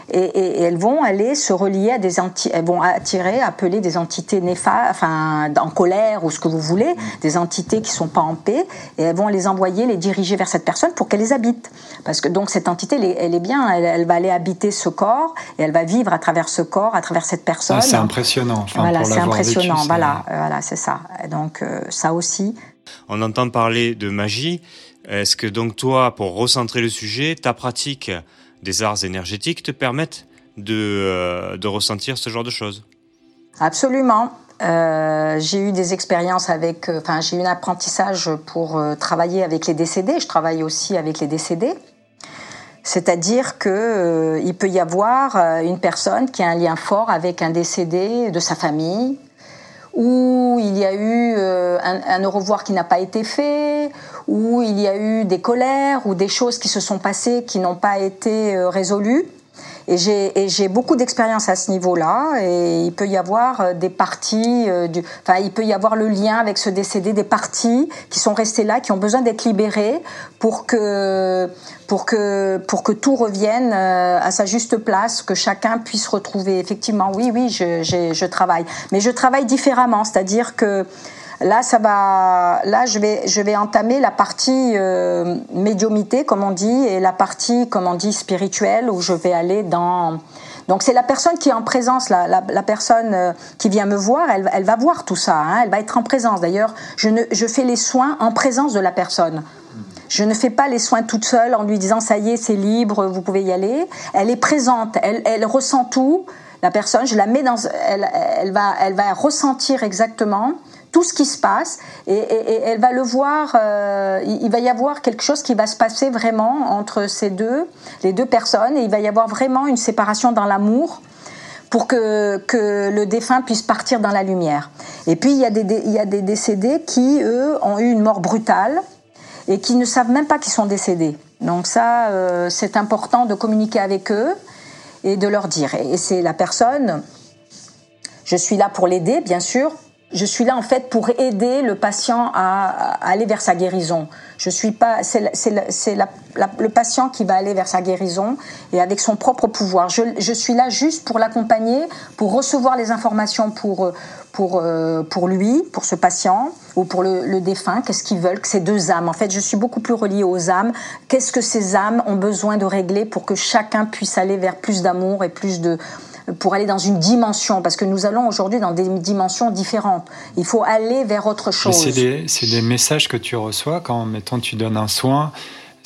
Et, elles vont aller se relier à des entités, elles vont attirer, appeler des entités néfastes, enfin en colère ou ce que vous voulez, des entités qui sont pas en paix, et elles vont les envoyer, les diriger vers cette personne pour qu'elle les habite. Parce que donc cette entité, elle est, bien, elle, va aller habiter ce corps et elle va vivre à travers ce corps, à travers cette personne. Ah, c'est impressionnant. voilà, c'est impressionnant. voilà, voilà, c'est ça. Donc euh, ça aussi. On entend parler de magie. Est-ce que donc toi, pour recentrer le sujet, ta pratique des arts énergétiques te permettent de, euh, de ressentir ce genre de choses Absolument. Euh, j'ai eu des expériences avec, euh, enfin, j'ai eu un apprentissage pour travailler avec les décédés. Je travaille aussi avec les décédés. C'est-à-dire que il peut y avoir une personne qui a un lien fort avec un décédé de sa famille, où il y a eu un, un, au revoir qui n'a pas été fait, où il y a eu des colères ou des choses qui se sont passées qui n'ont pas été euh, résolues. Et j'ai beaucoup d'expérience à ce niveau-là. Et il peut y avoir euh, des parties, euh, du, enfin, il peut y avoir le lien avec ce décédé, des parties qui sont restées là, qui ont besoin d'être libérées pour que, pour, que, pour que tout revienne à sa juste place, que chacun puisse retrouver. Effectivement, oui, oui, je, je travaille. Mais je travaille différemment. C'est-à-dire que Là, ça va. Là, je vais, je vais entamer la partie euh, médiumité, comme on dit, et la partie, comme on dit, spirituelle, où je vais aller dans. Donc c'est la personne qui est en présence, la, personne euh, qui vient me voir, elle, elle va voir tout ça, hein, elle va être en présence. D'ailleurs, je, je fais les soins en présence de la personne. Je ne fais pas les soins toute seule en lui disant ça y est, c'est libre, vous pouvez y aller. Elle est présente, elle, elle ressent tout. La personne, je la mets dans, elle, elle va, elle va ressentir exactement tout ce qui se passe et, elle va le voir. Euh, il, va y avoir quelque chose qui va se passer vraiment entre ces deux, les deux personnes, et il va y avoir vraiment une séparation dans l'amour pour que, que le défunt puisse partir dans la lumière. Et puis il y a des, il y a des décédés qui, eux, ont eu une mort brutale et qui ne savent même pas qu'ils sont décédés. Donc ça, euh, c'est important de communiquer avec eux et de leur dire. Et c'est la personne, je suis là pour l'aider, bien sûr, je suis là en fait pour aider le patient à, aller vers sa guérison. Je suis pas, c'est le patient qui va aller vers sa guérison et avec son propre pouvoir. Je, je suis là juste pour l'accompagner, pour recevoir les informations pour pour euh, pour lui, pour ce patient ou pour le, le défunt. Qu'est-ce qu'ils veulent? Que ces deux âmes. En fait, je suis beaucoup plus reliée aux âmes. Qu'est-ce que ces âmes ont besoin de régler pour que chacun puisse aller vers plus d'amour et plus de pour aller dans une dimension, parce que nous allons aujourd'hui dans des dimensions différentes. Il faut aller vers autre chose. C'est des, des, messages que tu reçois quand, mettons, tu donnes un soin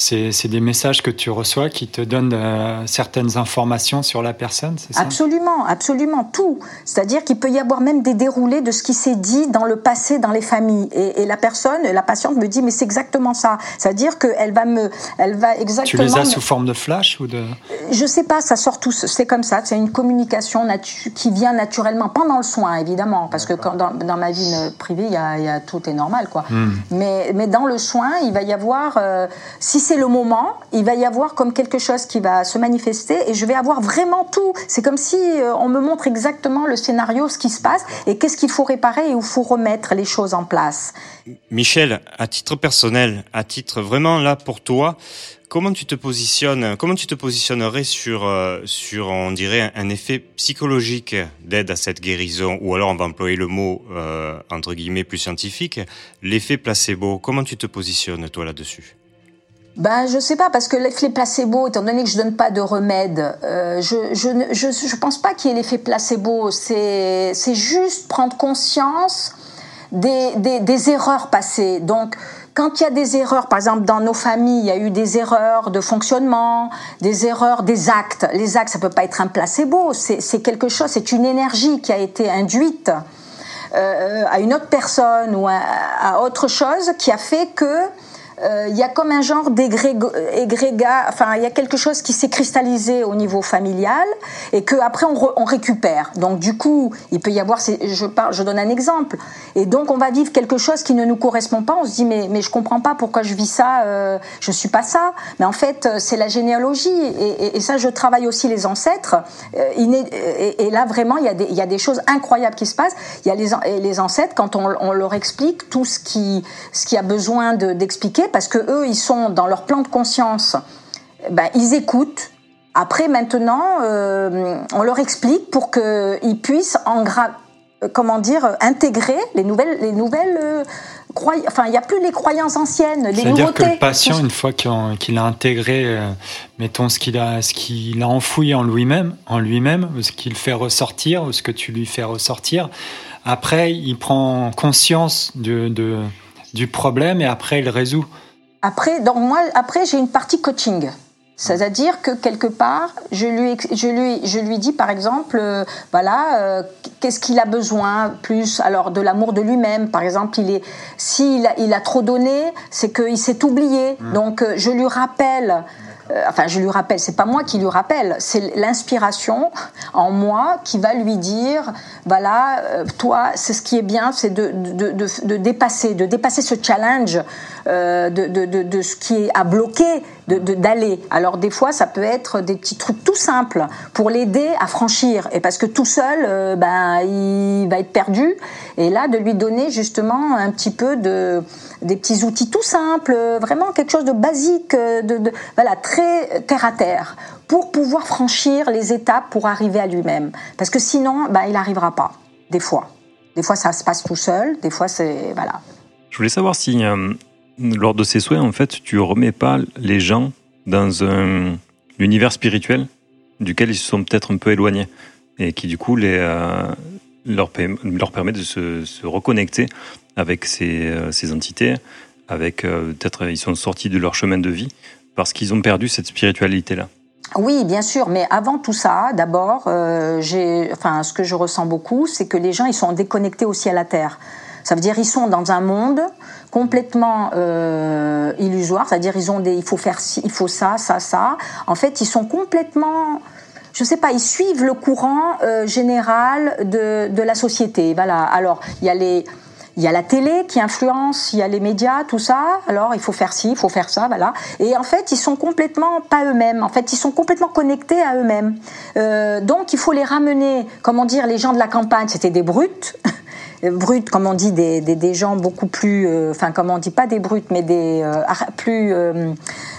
c'est des messages que tu reçois qui te donnent euh, certaines informations sur la personne, c'est ça? Absolument, absolument, tout. C'est-à-dire qu'il peut y avoir même des déroulés de ce qui s'est dit dans le passé dans les familles. Et, la personne, la patiente me dit, mais c'est exactement ça. C'est-à-dire qu'elle va me... Elle va exactement... Tu les as sous forme de flash ou de... Je sais pas, ça sort tout... C'est comme ça, c'est une communication qui vient naturellement, pendant le soin, évidemment, parce que quand, dans, ma vie privée, il y a, tout est normal, quoi. Hmm. Mais, mais dans le soin, il va y avoir... Euh, si c'est le moment, il va y avoir comme quelque chose qui va se manifester et je vais avoir vraiment tout. C'est comme si euh, on me montre exactement le scénario, ce qui se passe et qu'est-ce qu'il faut réparer et où faut remettre les choses en place. Michel, à titre personnel, à titre vraiment là pour toi, comment tu te positionnes, comment tu te positionnerais sur, euh, sur on dirait, un effet psychologique d'aide à cette guérison, ou alors on va employer le mot, euh, entre guillemets, plus scientifique, l'effet placebo. Comment tu te positionnes, toi, là-dessus? Ben, je sais pas, parce que l'effet placebo, étant donné que je donne pas de remède, euh, je, je, je, je, pense pas qu'il y ait l'effet placebo. C'est, c'est juste prendre conscience des, des, des, erreurs passées. Donc, quand il y a des erreurs, par exemple dans nos familles, il y a eu des erreurs de fonctionnement, des erreurs des actes. Les actes, ça peut pas être un placebo. C'est, c'est quelque chose, c'est une énergie qui a été induite euh, à une autre personne ou à, à autre chose qui a fait que il y a comme un genre d'égrégat, enfin il y a quelque chose qui s'est cristallisé au niveau familial et que après on, récupère. Donc du coup, il peut y avoir, je, je donne un exemple, et donc on va vivre quelque chose qui ne nous correspond pas. On se dit mais mais je comprends pas pourquoi je vis ça, euh, je suis pas ça. Mais en fait euh, c'est la généalogie et, ça je travaille aussi les ancêtres. Euh, et, là vraiment il y a des y a des choses incroyables qui se passent. Il y a les les ancêtres quand on, on leur explique tout ce qui ce qui a besoin d'expliquer parce que eux, ils sont dans leur plan de conscience, ben, ils écoutent Après, maintenant, on leur explique pour qu'ils puissent en comment dire, intégrer les nouvelles, les nouvelles enfin, il n'y a plus les croyances anciennes, les nouveautés. C'est-à-dire que le patient, une fois qu'il a intégré, euh, mettons ce qu'il a, ce qu'il a enfoui en lui-même, en lui-même, ce qu'il fait ressortir, ou ce que tu lui fais ressortir, après, il prend conscience de, de, du problème et après, il résout. Après, donc moi, après, j'ai une partie coaching. C'est-à-dire que quelque part, je lui, je lui, je lui dis par exemple, euh, voilà, euh, qu'est-ce qu'il a besoin plus Alors de l'amour de lui-même, par exemple, il est, s'il a, il a trop donné, c'est qu'il s'est oublié. Mmh. Donc euh, je lui rappelle enfin je lui rappelle, c'est pas moi qui lui rappelle, c'est l'inspiration en moi qui va lui dire, voilà, euh, toi, c'est ce qui est bien, c'est de, de, de, dépasser, de dépasser ce challenge euh, de, ce qui est à bloquer, d'aller. Alors des fois, ça peut être des petits trucs tout simples pour l'aider à franchir, et parce que tout seul, ben, il va être perdu, et là, de lui donner justement un petit peu de des petits outils tout simples, vraiment quelque chose de basique, de, de voilà, très terre à terre, pour pouvoir franchir les étapes pour arriver à lui-même. Parce que sinon, bah, il n'arrivera pas, des fois. Des fois, ça se passe tout seul, des fois, c'est. Voilà. Je voulais savoir si, euh, lors de ces souhaits, en fait, tu remets pas les gens dans un univers spirituel duquel ils se sont peut-être un peu éloignés et qui, du coup, euh, leur, permet de se, reconnecter avec ces, euh, entités, avec euh, peut-être ils sont sortis de leur chemin de vie parce qu'ils ont perdu cette spiritualité-là. Oui, bien sûr, mais avant tout ça, d'abord, enfin, ce que je ressens beaucoup, c'est que les gens, ils sont déconnectés aussi à la terre. Ça veut dire ils sont dans un monde complètement euh, illusoire, c'est-à-dire ils ont des, il faut faire ci, il faut ça, ça, ça. En fait, ils sont complètement, je sais pas, ils suivent le courant euh, général de, de la société. Voilà. Alors il y a les il y a la télé qui influence, il y a les médias, tout ça. Alors il faut faire ci, il faut faire ça, voilà. Et en fait, ils sont complètement pas eux-mêmes. En fait, ils sont complètement connectés à eux-mêmes. Euh, donc il faut les ramener. Comment dire, les gens de la campagne, c'était des brutes. brutes, comme on dit, des, des, des gens beaucoup plus, euh, enfin, comme on dit, pas des brutes, mais des euh, plus, euh,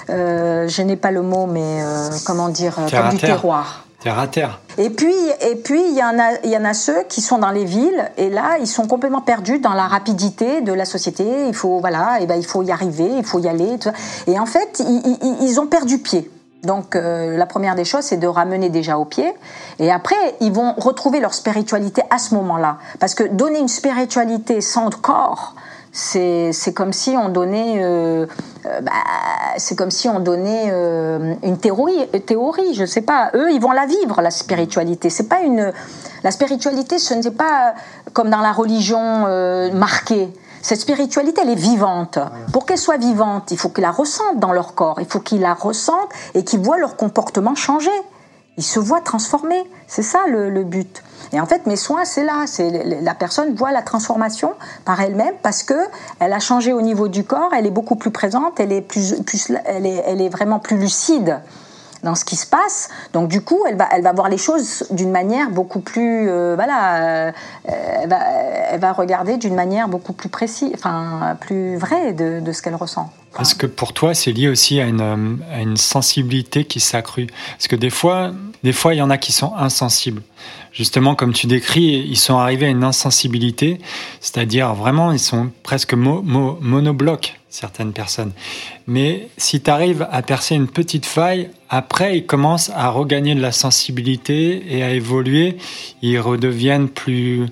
je n'ai pas le mot, mais comment dire, comme du terroir. Terre à terre. Et puis, et puis il y en a, il y en a ceux qui sont dans les villes et là, ils sont complètement perdus dans la rapidité de la société. Il faut, voilà, et ben, il faut y arriver, il faut y aller. Et en fait, ils, ils, ont perdu pied. Donc, euh, la première des choses, c'est de ramener déjà au pied. Et après, ils vont retrouver leur spiritualité à ce moment-là. Parce que donner une spiritualité sans corps, c'est comme si on donnait euh, euh, bah, c'est comme si on donnait euh, une théorie théorie je sais pas eux ils vont la vivre la spiritualité c'est pas une la spiritualité ce n'est pas comme dans la religion marquée cette spiritualité, elle est vivante. Pour qu'elle soit vivante, il faut qu'ils la ressentent dans leur corps. Il faut qu'ils la ressentent et qu'ils voient leur comportement changer. Ils se voient transformer. C'est ça le, le but. Et en fait, mes soins, c'est là. C'est la personne voit la transformation par elle-même parce que elle a changé au niveau du corps. Elle est beaucoup plus présente. Elle est plus, plus elle est, elle est vraiment plus lucide dans ce qui se passe. Donc du coup, elle va, elle va voir les choses d'une manière beaucoup plus, euh, voilà, euh, elle, va, elle, va, regarder d'une manière beaucoup plus précise, enfin plus vraie de, de ce qu'elle ressent. Est-ce que pour toi, c'est lié aussi à une, à une sensibilité qui s'accrue? Parce que des fois, des fois, il y en a qui sont insensibles. Justement, comme tu décris, ils sont arrivés à une insensibilité, c'est-à-dire vraiment, ils sont presque mo, monoblocs, certaines personnes. Mais si tu arrives à percer une petite faille, après, ils commencent à regagner de la sensibilité et à évoluer. Ils redeviennent plus,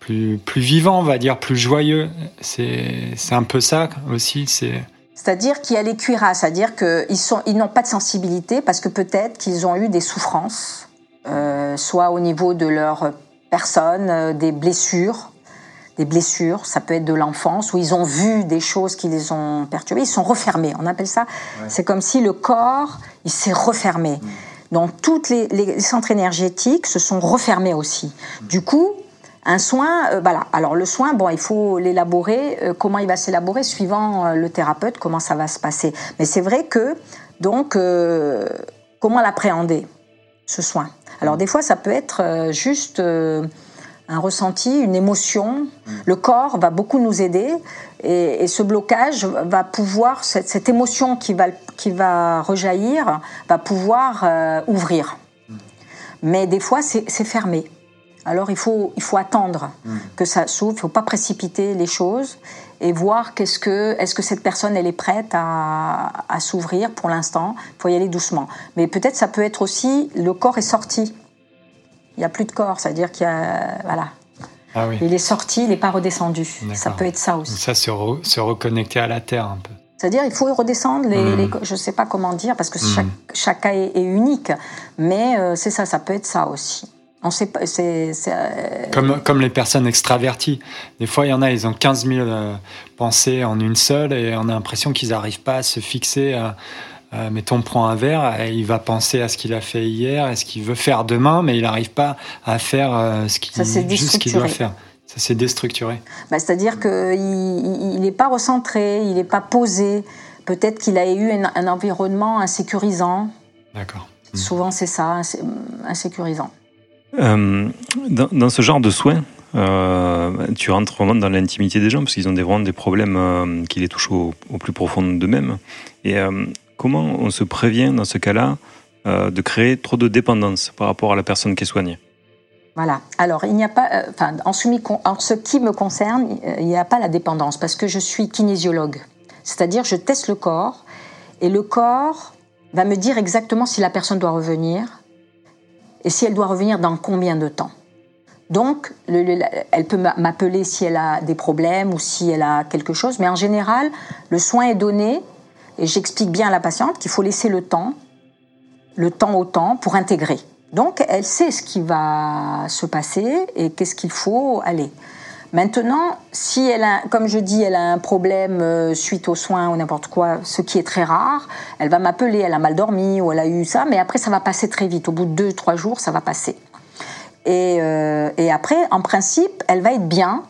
plus, plus vivants, on va dire, plus joyeux. C'est un peu ça aussi. C'est c'est-à-dire qu'il y a les cuirasses, c'est-à-dire qu'ils sont, ils n'ont pas de sensibilité parce que peut-être qu'ils ont eu des souffrances, euh, soit au niveau de leur personne, euh, des blessures, des blessures, ça peut être de l'enfance, où ils ont vu des choses qui les ont perturbés, ils sont refermés, on appelle ça. C'est comme si le corps, il s'est refermé. Mm. Donc toutes les, les, centres énergétiques se sont refermés aussi. Du coup, un soin, euh, voilà. Alors le soin, bon, il faut l'élaborer. Euh, comment il va s'élaborer suivant euh, le thérapeute, comment ça va se passer. Mais c'est vrai que donc comment l'appréhender ce soin? Alors des fois, ça peut être juste un ressenti, une émotion. Le corps va beaucoup nous aider et, ce blocage va pouvoir, cette, émotion qui va, qui va rejaillir, va pouvoir ouvrir. Mais des fois, c'est fermé. Alors il faut, il faut attendre que ça s'ouvre, il ne faut pas précipiter les choses et voir qu'est-ce que, est-ce que cette personne elle est prête à, à s'ouvrir pour l'instant. Il faut y aller doucement. Mais peut-être ça peut être aussi le corps est sorti. Il n'y a plus de corps, c'est-à-dire qu'il y a voilà. Ah oui. Il est sorti, il n'est pas redescendu. Ça peut être ça aussi. ça, se, se, reconnecter à la terre un peu. C'est-à-dire, il faut redescendre les, hmm. je ne sais pas comment dire, parce que hmm. chaque, chaque, cas est, unique, mais euh, c'est ça, ça peut être ça aussi. On sait pas, c'est, euh, comme, comme les personnes extraverties. Des fois, il y en a, ils ont 15 000 euh, pensées en une seule et on a l'impression qu'ils n'arrivent pas à se fixer. À, mettons, on prend un verre, et il va penser à ce qu'il a fait hier et ce qu'il veut faire demain, mais il n'arrive pas à faire ce qu'il, juste ce qu'il doit faire. Ça s'est déstructuré. Bah, c'est-à-dire qu'il n'est pas recentré, il n'est pas posé. Peut-être qu'il a eu un, un environnement insécurisant. D'accord. Souvent, c'est ça, insécurisant. Euh, dans, ce genre de soins, euh, tu rentres vraiment dans l'intimité des gens parce qu'ils ont des, vraiment des problèmes euh, qui les touchent au, plus profond d'eux-mêmes. Et comment on se prévient dans ce cas-là de créer trop de dépendance par rapport à la personne qui est soignée? Voilà. Alors, il n'y a pas, enfin, en, en, ce qui me concerne, il n'y a pas la dépendance parce que je suis kinésiologue. C'est-à-dire, je teste le corps et le corps va me dire exactement si la personne doit revenir, et si elle doit revenir dans combien de temps? Donc, elle peut m'appeler si elle a des problèmes ou si elle a quelque chose, mais en général, le soin est donné et j'explique bien à la patiente qu'il faut laisser le temps, le temps au temps pour intégrer. Donc, elle sait ce qui va se passer et qu'est-ce qu'il faut aller. Maintenant, si elle a, comme je dis, elle a un problème euh, suite aux soins ou n'importe quoi, ce qui est très rare, elle va m'appeler, elle a mal dormi ou elle a eu ça, mais après ça va passer très vite. Au bout de deux, trois jours, ça va passer. Et, euh, après, en principe, elle va être bien.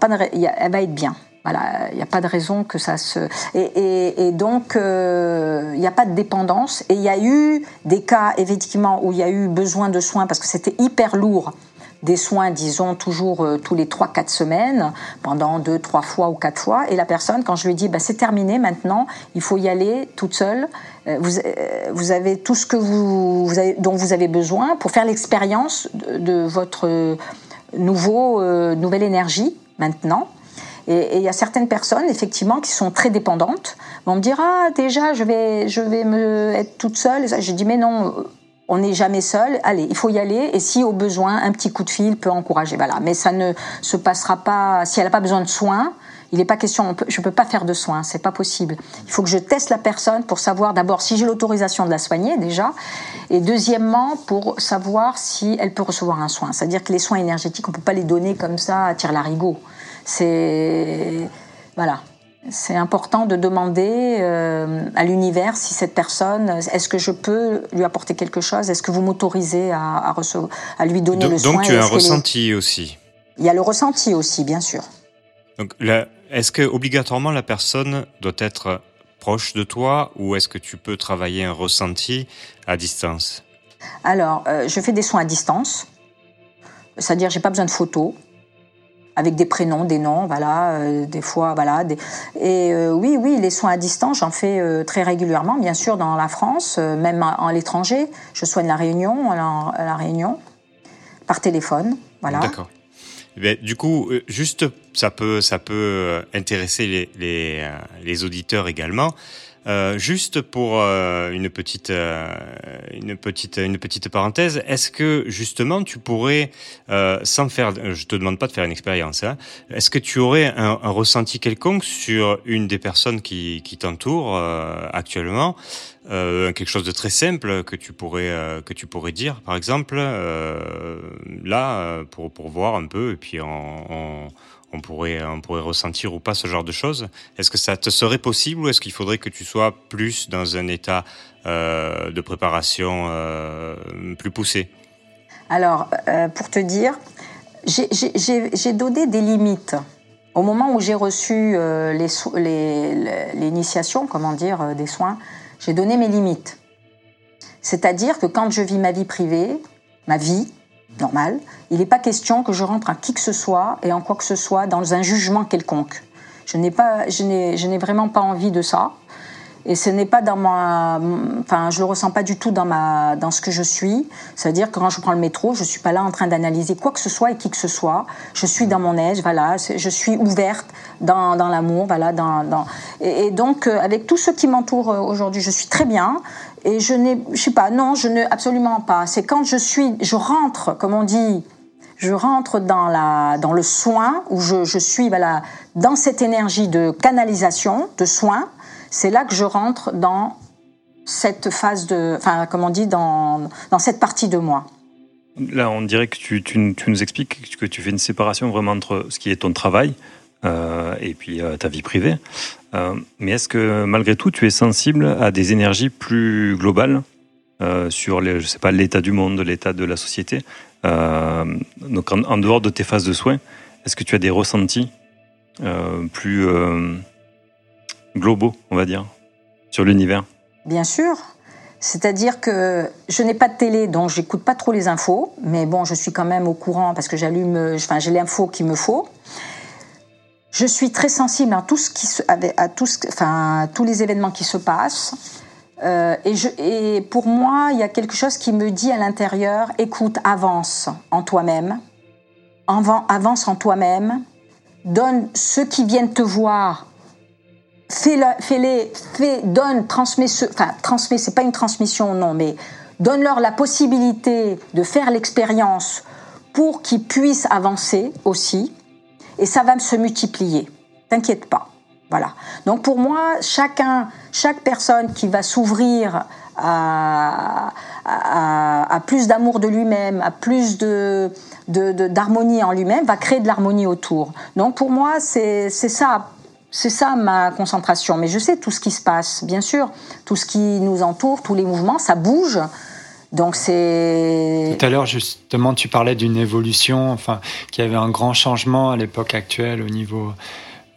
Elle va être bien. Voilà, il n'y a pas de raison que ça se. Et, donc, euh, il n'y a pas de dépendance. Et il y a eu des cas, effectivement, où il y a eu besoin de soins parce que c'était hyper lourd des soins, disons, toujours euh, tous les 3-4 semaines, pendant 2, 3 fois ou 4 fois. Et la personne, quand je lui dis, bah, c'est terminé maintenant, il faut y aller toute seule, euh, vous, euh, vous avez tout ce que vous, avez, dont vous avez besoin pour faire l'expérience de, votre nouveau, nouvelle énergie maintenant. Et il y a certaines personnes, effectivement, qui sont très dépendantes, vont me dire ah déjà je vais je vais me être toute seule. Je dis mais non, on n'est jamais seul. Allez, il faut y aller. Et si au besoin, un petit coup de fil peut encourager. Voilà. Mais ça ne se passera pas. Si elle n'a pas besoin de soins, il n'est pas question. je ne peux pas faire de soins. C'est pas possible. Il faut que je teste la personne pour savoir d'abord si j'ai l'autorisation de la soigner déjà, et deuxièmement pour savoir si elle peut recevoir un soin. C'est-à-dire que les soins énergétiques, on peut pas les donner comme ça à tir larigot. C'est voilà c'est important de demander euh, à l'univers si cette personne, est-ce que je peux lui apporter quelque chose? Est-ce que vous m'autorisez à, à, lui donner le soin? Donc tu as un ressenti aussi? Il y a le ressenti aussi, bien sûr. Donc est-ce que obligatoirement la personne doit être proche de toi ou est-ce que tu peux travailler un ressenti à distance? Alors, euh, je fais des soins à distance, c'est-à-dire j'ai pas besoin de photos avec des prénoms, des noms, voilà, euh, des fois, voilà. Et euh, oui, oui, les soins à distance, j'en fais euh, très régulièrement, bien sûr, dans la France, même à, l'étranger. Je soigne la Réunion, à la, Réunion, par téléphone, voilà. D'accord. Eh du coup, juste, ça peut, ça peut intéresser les, auditeurs également. Euh, juste pour euh, une petite euh, une petite une petite parenthèse, est-ce que justement tu pourrais sans faire je te demande pas de faire une expérience hein, est-ce que tu aurais un, un, ressenti quelconque sur une des personnes qui qui t'entourent actuellement quelque chose de très simple que tu pourrais que tu pourrais dire par exemple là pour pour voir un peu et puis on, on on pourrait, on pourrait ressentir ou pas ce genre de choses. Est-ce que ça te serait possible ou est-ce qu'il faudrait que tu sois plus dans un état euh, de préparation euh, plus poussé? Alors, euh, pour te dire, j'ai donné des limites. Au moment où j'ai reçu l'initiation, comment dire, des soins, j'ai donné mes limites. C'est-à-dire que quand je vis ma vie privée, ma vie, normal. Il n'est pas question que je rentre à qui que ce soit et en quoi que ce soit dans un jugement quelconque. Je n'ai pas, je n'ai, je n'ai vraiment pas envie de ça. Et ce n'est pas dans ma, enfin, je le ressens pas du tout dans ma, dans ce que je suis. C'est-à-dire que quand je prends le métro, je suis pas là en train d'analyser quoi que ce soit et qui que ce soit. Je suis dans mon aise, voilà. Je suis ouverte dans, dans l'amour, voilà. Dans... Et, donc, euh, avec tout ce qui m'entoure euh, aujourd'hui, je suis très bien. Et je n'ai, je sais pas, non, je ne, absolument pas. C'est quand je suis, je rentre, comme on dit, je rentre dans la, dans le soin où je, suis, voilà, dans cette énergie de canalisation, de soin c'est là que je rentre dans cette phase de, enfin, comme on dit, dans, dans cette partie de moi. Là, on dirait que tu, nous expliques que tu fais une séparation vraiment entre ce qui est ton travail euh, et puis euh, ta vie privée. Euh, mais est-ce que malgré tout, tu es sensible à des énergies plus globales sur, les, je sais pas, l'état du monde, l'état de la société Donc, en, dehors de tes phases de soins, est-ce que tu as des ressentis plus globaux, on va dire, sur l'univers? Bien sûr. C'est-à-dire que je n'ai pas de télé, donc j'écoute pas trop les infos, mais bon, je suis quand même au courant parce que j'allume, enfin, j'ai l'info qu'il me faut. Je suis très sensible à tous les événements qui se passent. Euh, et, pour moi, il y a quelque chose qui me dit à l'intérieur écoute, avance en toi-même, avance en toi-même, donne ceux qui viennent te voir. Fais-les, fais, donne, transmets, ce, enfin, c'est pas une transmission, non, mais donne-leur la possibilité de faire l'expérience pour qu'ils puissent avancer aussi, et ça va se multiplier. T'inquiète pas. Voilà. Donc pour moi, chacun, chaque personne qui va s'ouvrir à, plus d'amour de lui-même, à plus d'harmonie en lui-même, va créer de l'harmonie autour. Donc pour moi, c'est ça c'est ça ma concentration. Mais je sais tout ce qui se passe, bien sûr. Tout ce qui nous entoure, tous les mouvements, ça bouge. Donc c'est. Tout à l'heure, justement, tu parlais d'une évolution, enfin, qu'il y avait un grand changement à l'époque actuelle au niveau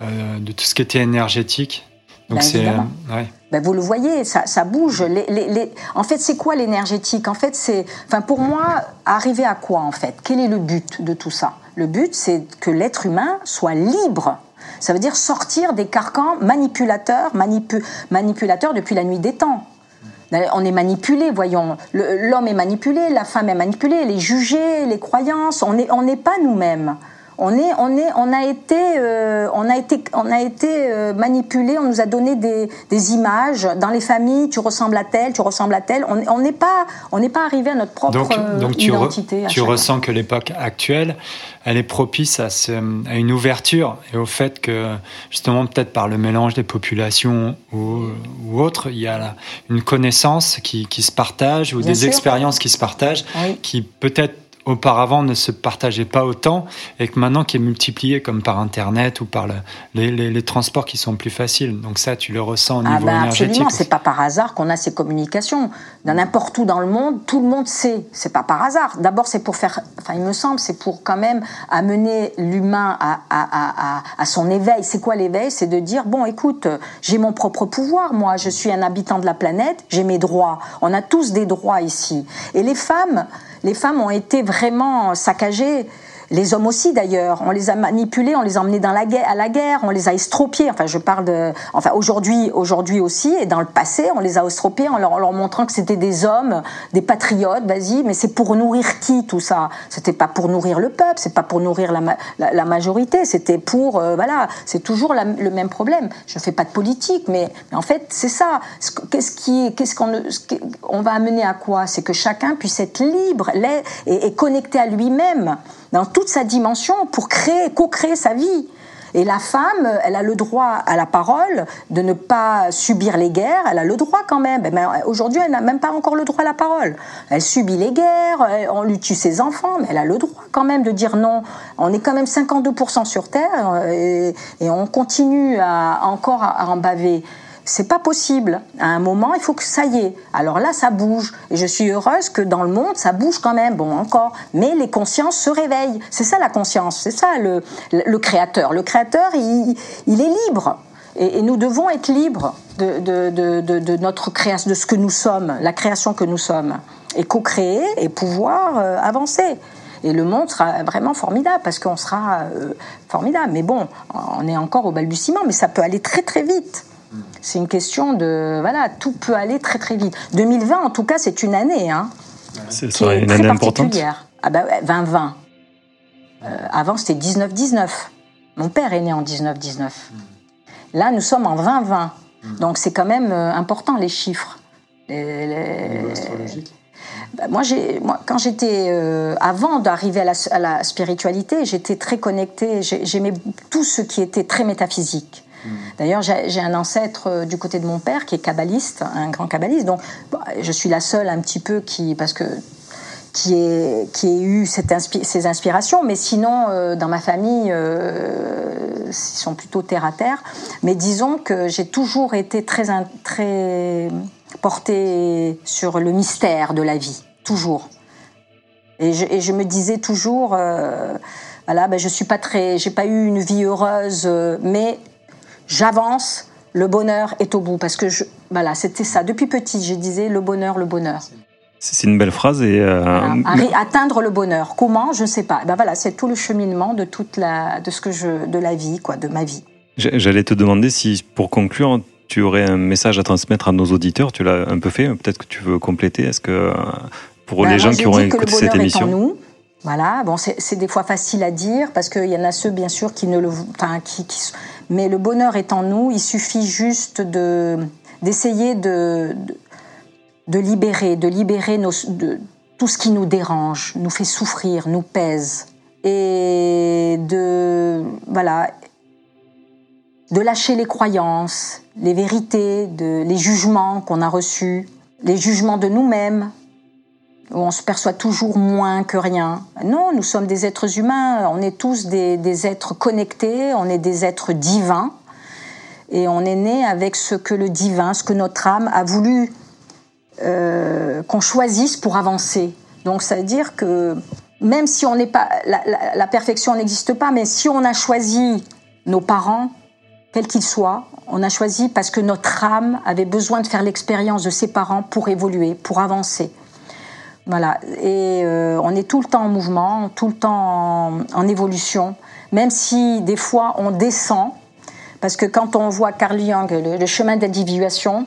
euh, de tout ce qui était énergétique. Donc ben, c'est. Euh, ben, vous le voyez, ça, ça bouge. Les, les, En fait, c'est quoi l'énergétique? En fait, c'est. Enfin, pour moi, arriver à quoi en fait? Quel est le but de tout ça? Le but, c'est que l'être humain soit libre ça veut dire sortir des carcans manipulateurs, manipulateurs depuis la nuit des temps. On est manipulé, voyons. L'homme est manipulé, la femme est manipulée, les jugés, les croyances. On n'est pas nous-mêmes. On est, on est, on a été, euh, on a été, on a été euh, manipulé. On nous a donné des, des, images dans les familles. Tu ressembles à tel, tu ressembles à tel. On n'est pas, on n'est pas arrivé à notre propre donc, donc tu identité. tu ressens que l'époque actuelle, elle est propice à, ce, à, une ouverture et au fait que justement peut-être par le mélange des populations ou, ou autre, il y a une connaissance qui, qui se partage ou des expériences qui se partagent, qui peut-être auparavant ne se partageait pas autant et que maintenant qui est multiplié comme par internet ou par le, les, les, transports qui sont plus faciles. Donc ça, tu le ressens au ah niveau bah énergétique. Absolument, c'est pas par hasard qu'on a ces communications. N'importe où dans le monde, tout le monde sait. C'est pas par hasard. D'abord, c'est pour faire, enfin, il me semble, c'est pour quand même amener l'humain à, à, à, à, son éveil. C'est quoi l'éveil? C'est de dire bon, écoute, j'ai mon propre pouvoir. Moi, je suis un habitant de la planète. J'ai mes droits. On a tous des droits ici. Et les femmes les femmes ont été vraiment saccagées. Les hommes aussi d'ailleurs, on les a manipulés, on les a emmenés dans la guerre, à la guerre, on les a estropiés. Enfin, je parle de, enfin aujourd'hui, aujourd'hui aussi, et dans le passé, on les a estropiés en leur, montrant que c'était des hommes, des patriotes. Vas-y, mais c'est pour nourrir qui tout ça? C'était pas pour nourrir le peuple, c'est pas pour nourrir la, majorité, c'était pour, euh, voilà, c'est toujours le même problème. Je fais pas de politique, mais, en fait, c'est ça. Qu'est-ce qui, qu'est-ce qu'on, on va amener à quoi? C'est que chacun puisse être libre et connecté à lui-même dans toute sa dimension pour créer, co-créer sa vie. Et la femme, elle a le droit à la parole, de ne pas subir les guerres, elle a le droit quand même. Mais aujourd'hui, elle n'a même pas encore le droit à la parole. Elle subit les guerres, on lui tue ses enfants, mais elle a le droit quand même de dire non. On est quand même 52% sur Terre et, et on continue encore à en baver c'est pas possible. À un moment, il faut que ça y est. Alors là, ça bouge. Et je suis heureuse que dans le monde, ça bouge quand même. Bon, encore. Mais les consciences se réveillent. C'est ça la conscience. C'est ça le, créateur. Le créateur, il, est libre. Et, nous devons être libres de, notre création, de ce que nous sommes, la création que nous sommes. Et co-créer et pouvoir euh, avancer. Et le monde sera vraiment formidable parce qu'on sera euh, formidable. Mais bon, on est encore au balbutiement, mais ça peut aller très très vite. C'est une question de voilà, tout peut aller très très vite. 2020, en tout cas, c'est une année, hein, C'est qui est une très année importante. particulière. Ah bah ouais, 2020. Euh, avant, c'était 19-19. Mon père est né en 19-19. Là, nous sommes en 2020. Donc, c'est quand même euh, important, les chiffres. Les- les- Bah, moi, j'ai, moi, quand j'étais euh, avant d'arriver à la, à la spiritualité, j'étais très connectée. j'ai- J'aimais tout ce qui était très métaphysique. D'ailleurs, j'ai un ancêtre euh, du côté de mon père qui est kabbaliste, un grand kabbaliste. Donc, je suis la seule un petit peu qui, parce que qui ait, qui eu ces inspirations, mais sinon, euh, dans ma famille, euh, ils sont plutôt terre à terre. Mais disons que j'ai toujours été très, très portée sur le mystère de la vie, toujours. Et je, me disais toujours, voilà, ben je suis pas très, j'ai pas eu une vie heureuse, mais j'avance. Le bonheur est au bout parce que je, voilà, c'était ça. Depuis petit, je disais le bonheur, le bonheur. C'est une belle phrase et euh, Voilà. Atteindre le bonheur. Comment? Je ne sais pas. Ben voilà, c'est tout le cheminement de toute la, de ce que je, de la vie, quoi, de ma vie. J'allais te demander si, pour conclure, tu aurais un message à transmettre à nos auditeurs. Tu l'as un peu fait, peut-être que tu veux compléter. Est-ce que euh, pour Ben, les gens qui auront écouté cette émission, nous. Voilà, bon, c'est des fois facile à dire parce qu'il y en a ceux, bien sûr, qui ne le, enfin, qui, mais le bonheur est en nous. Il suffit juste de d'essayer de, de libérer, de libérer tout ce qui nous dérange, nous fait souffrir, nous pèse, et de voilà, de lâcher les croyances, les vérités, les jugements qu'on a reçus, les jugements de nous-mêmes, on se perçoit toujours moins que rien. Non, nous sommes des êtres humains, on est tous des, êtres connectés, on est des êtres divins, et on est né avec ce que le divin, ce que notre âme a voulu euh, qu'on choisisse pour avancer. Donc ça veut dire que même si on n'est pas la- la perfection n'existe pas, mais si on a choisi nos parents, quels qu'ils soient, on a choisi parce que notre âme avait besoin de faire l'expérience de ses parents pour évoluer, pour avancer. Voilà. Et euh, on est tout le temps en mouvement, tout le temps en, évolution, même si des fois on descend, parce que quand on voit Carl Jung, le, le chemin d'individuation,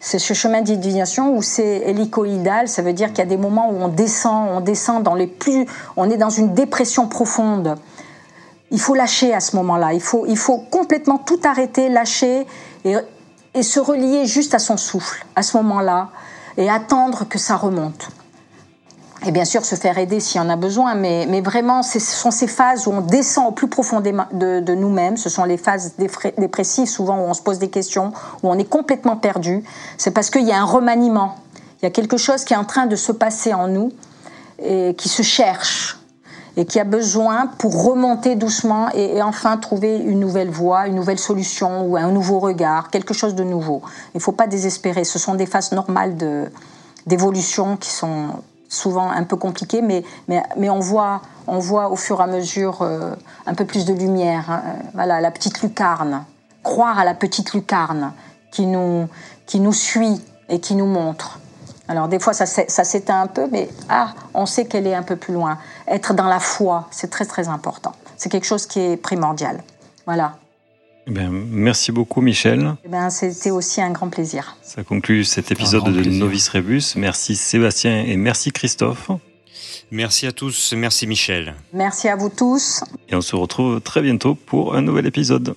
c'est ce chemin d'individuation où c'est hélicoïdal, ça veut dire qu'il y a des moments où on descend, on descend dans les plus, on est dans une dépression profonde. Il faut lâcher à ce moment-là. Il faut, il faut complètement tout arrêter, lâcher et, et se relier juste à son souffle à ce moment-là et attendre que ça remonte. Et bien sûr, se faire aider s'il y en a besoin, mais, mais vraiment, ce sont ces phases où on descend au plus profondément de, nous-mêmes. Ce sont les phases dépressives, souvent où on se pose des questions, où on est complètement perdu. C'est parce qu'il y a un remaniement. Il y a quelque chose qui est en train de se passer en nous et qui se cherche et qui a besoin pour remonter doucement et, enfin trouver une nouvelle voie, une nouvelle solution ou un nouveau regard, quelque chose de nouveau. Il ne faut pas désespérer. Ce sont des phases normales d'évolution qui sont souvent un peu compliquées, mais, mais, mais on, voit, on voit au fur et à mesure euh, un peu plus de lumière. hein. Voilà, la petite lucarne. Croire à la petite lucarne qui nous, qui nous suit et qui nous montre. Alors des fois ça, ça s'éteint un peu, mais ah, on sait qu'elle est un peu plus loin. Être dans la foi, c'est très très important. C'est quelque chose qui est primordial. Voilà. Eh bien, merci beaucoup Michel. Eh ben, c'était aussi un grand plaisir. Ça conclut cet épisode de plaisir. Novice Rebus. Merci Sébastien et merci Christophe. Merci à tous, merci Michel. Merci à vous tous. Et on se retrouve très bientôt pour un nouvel épisode.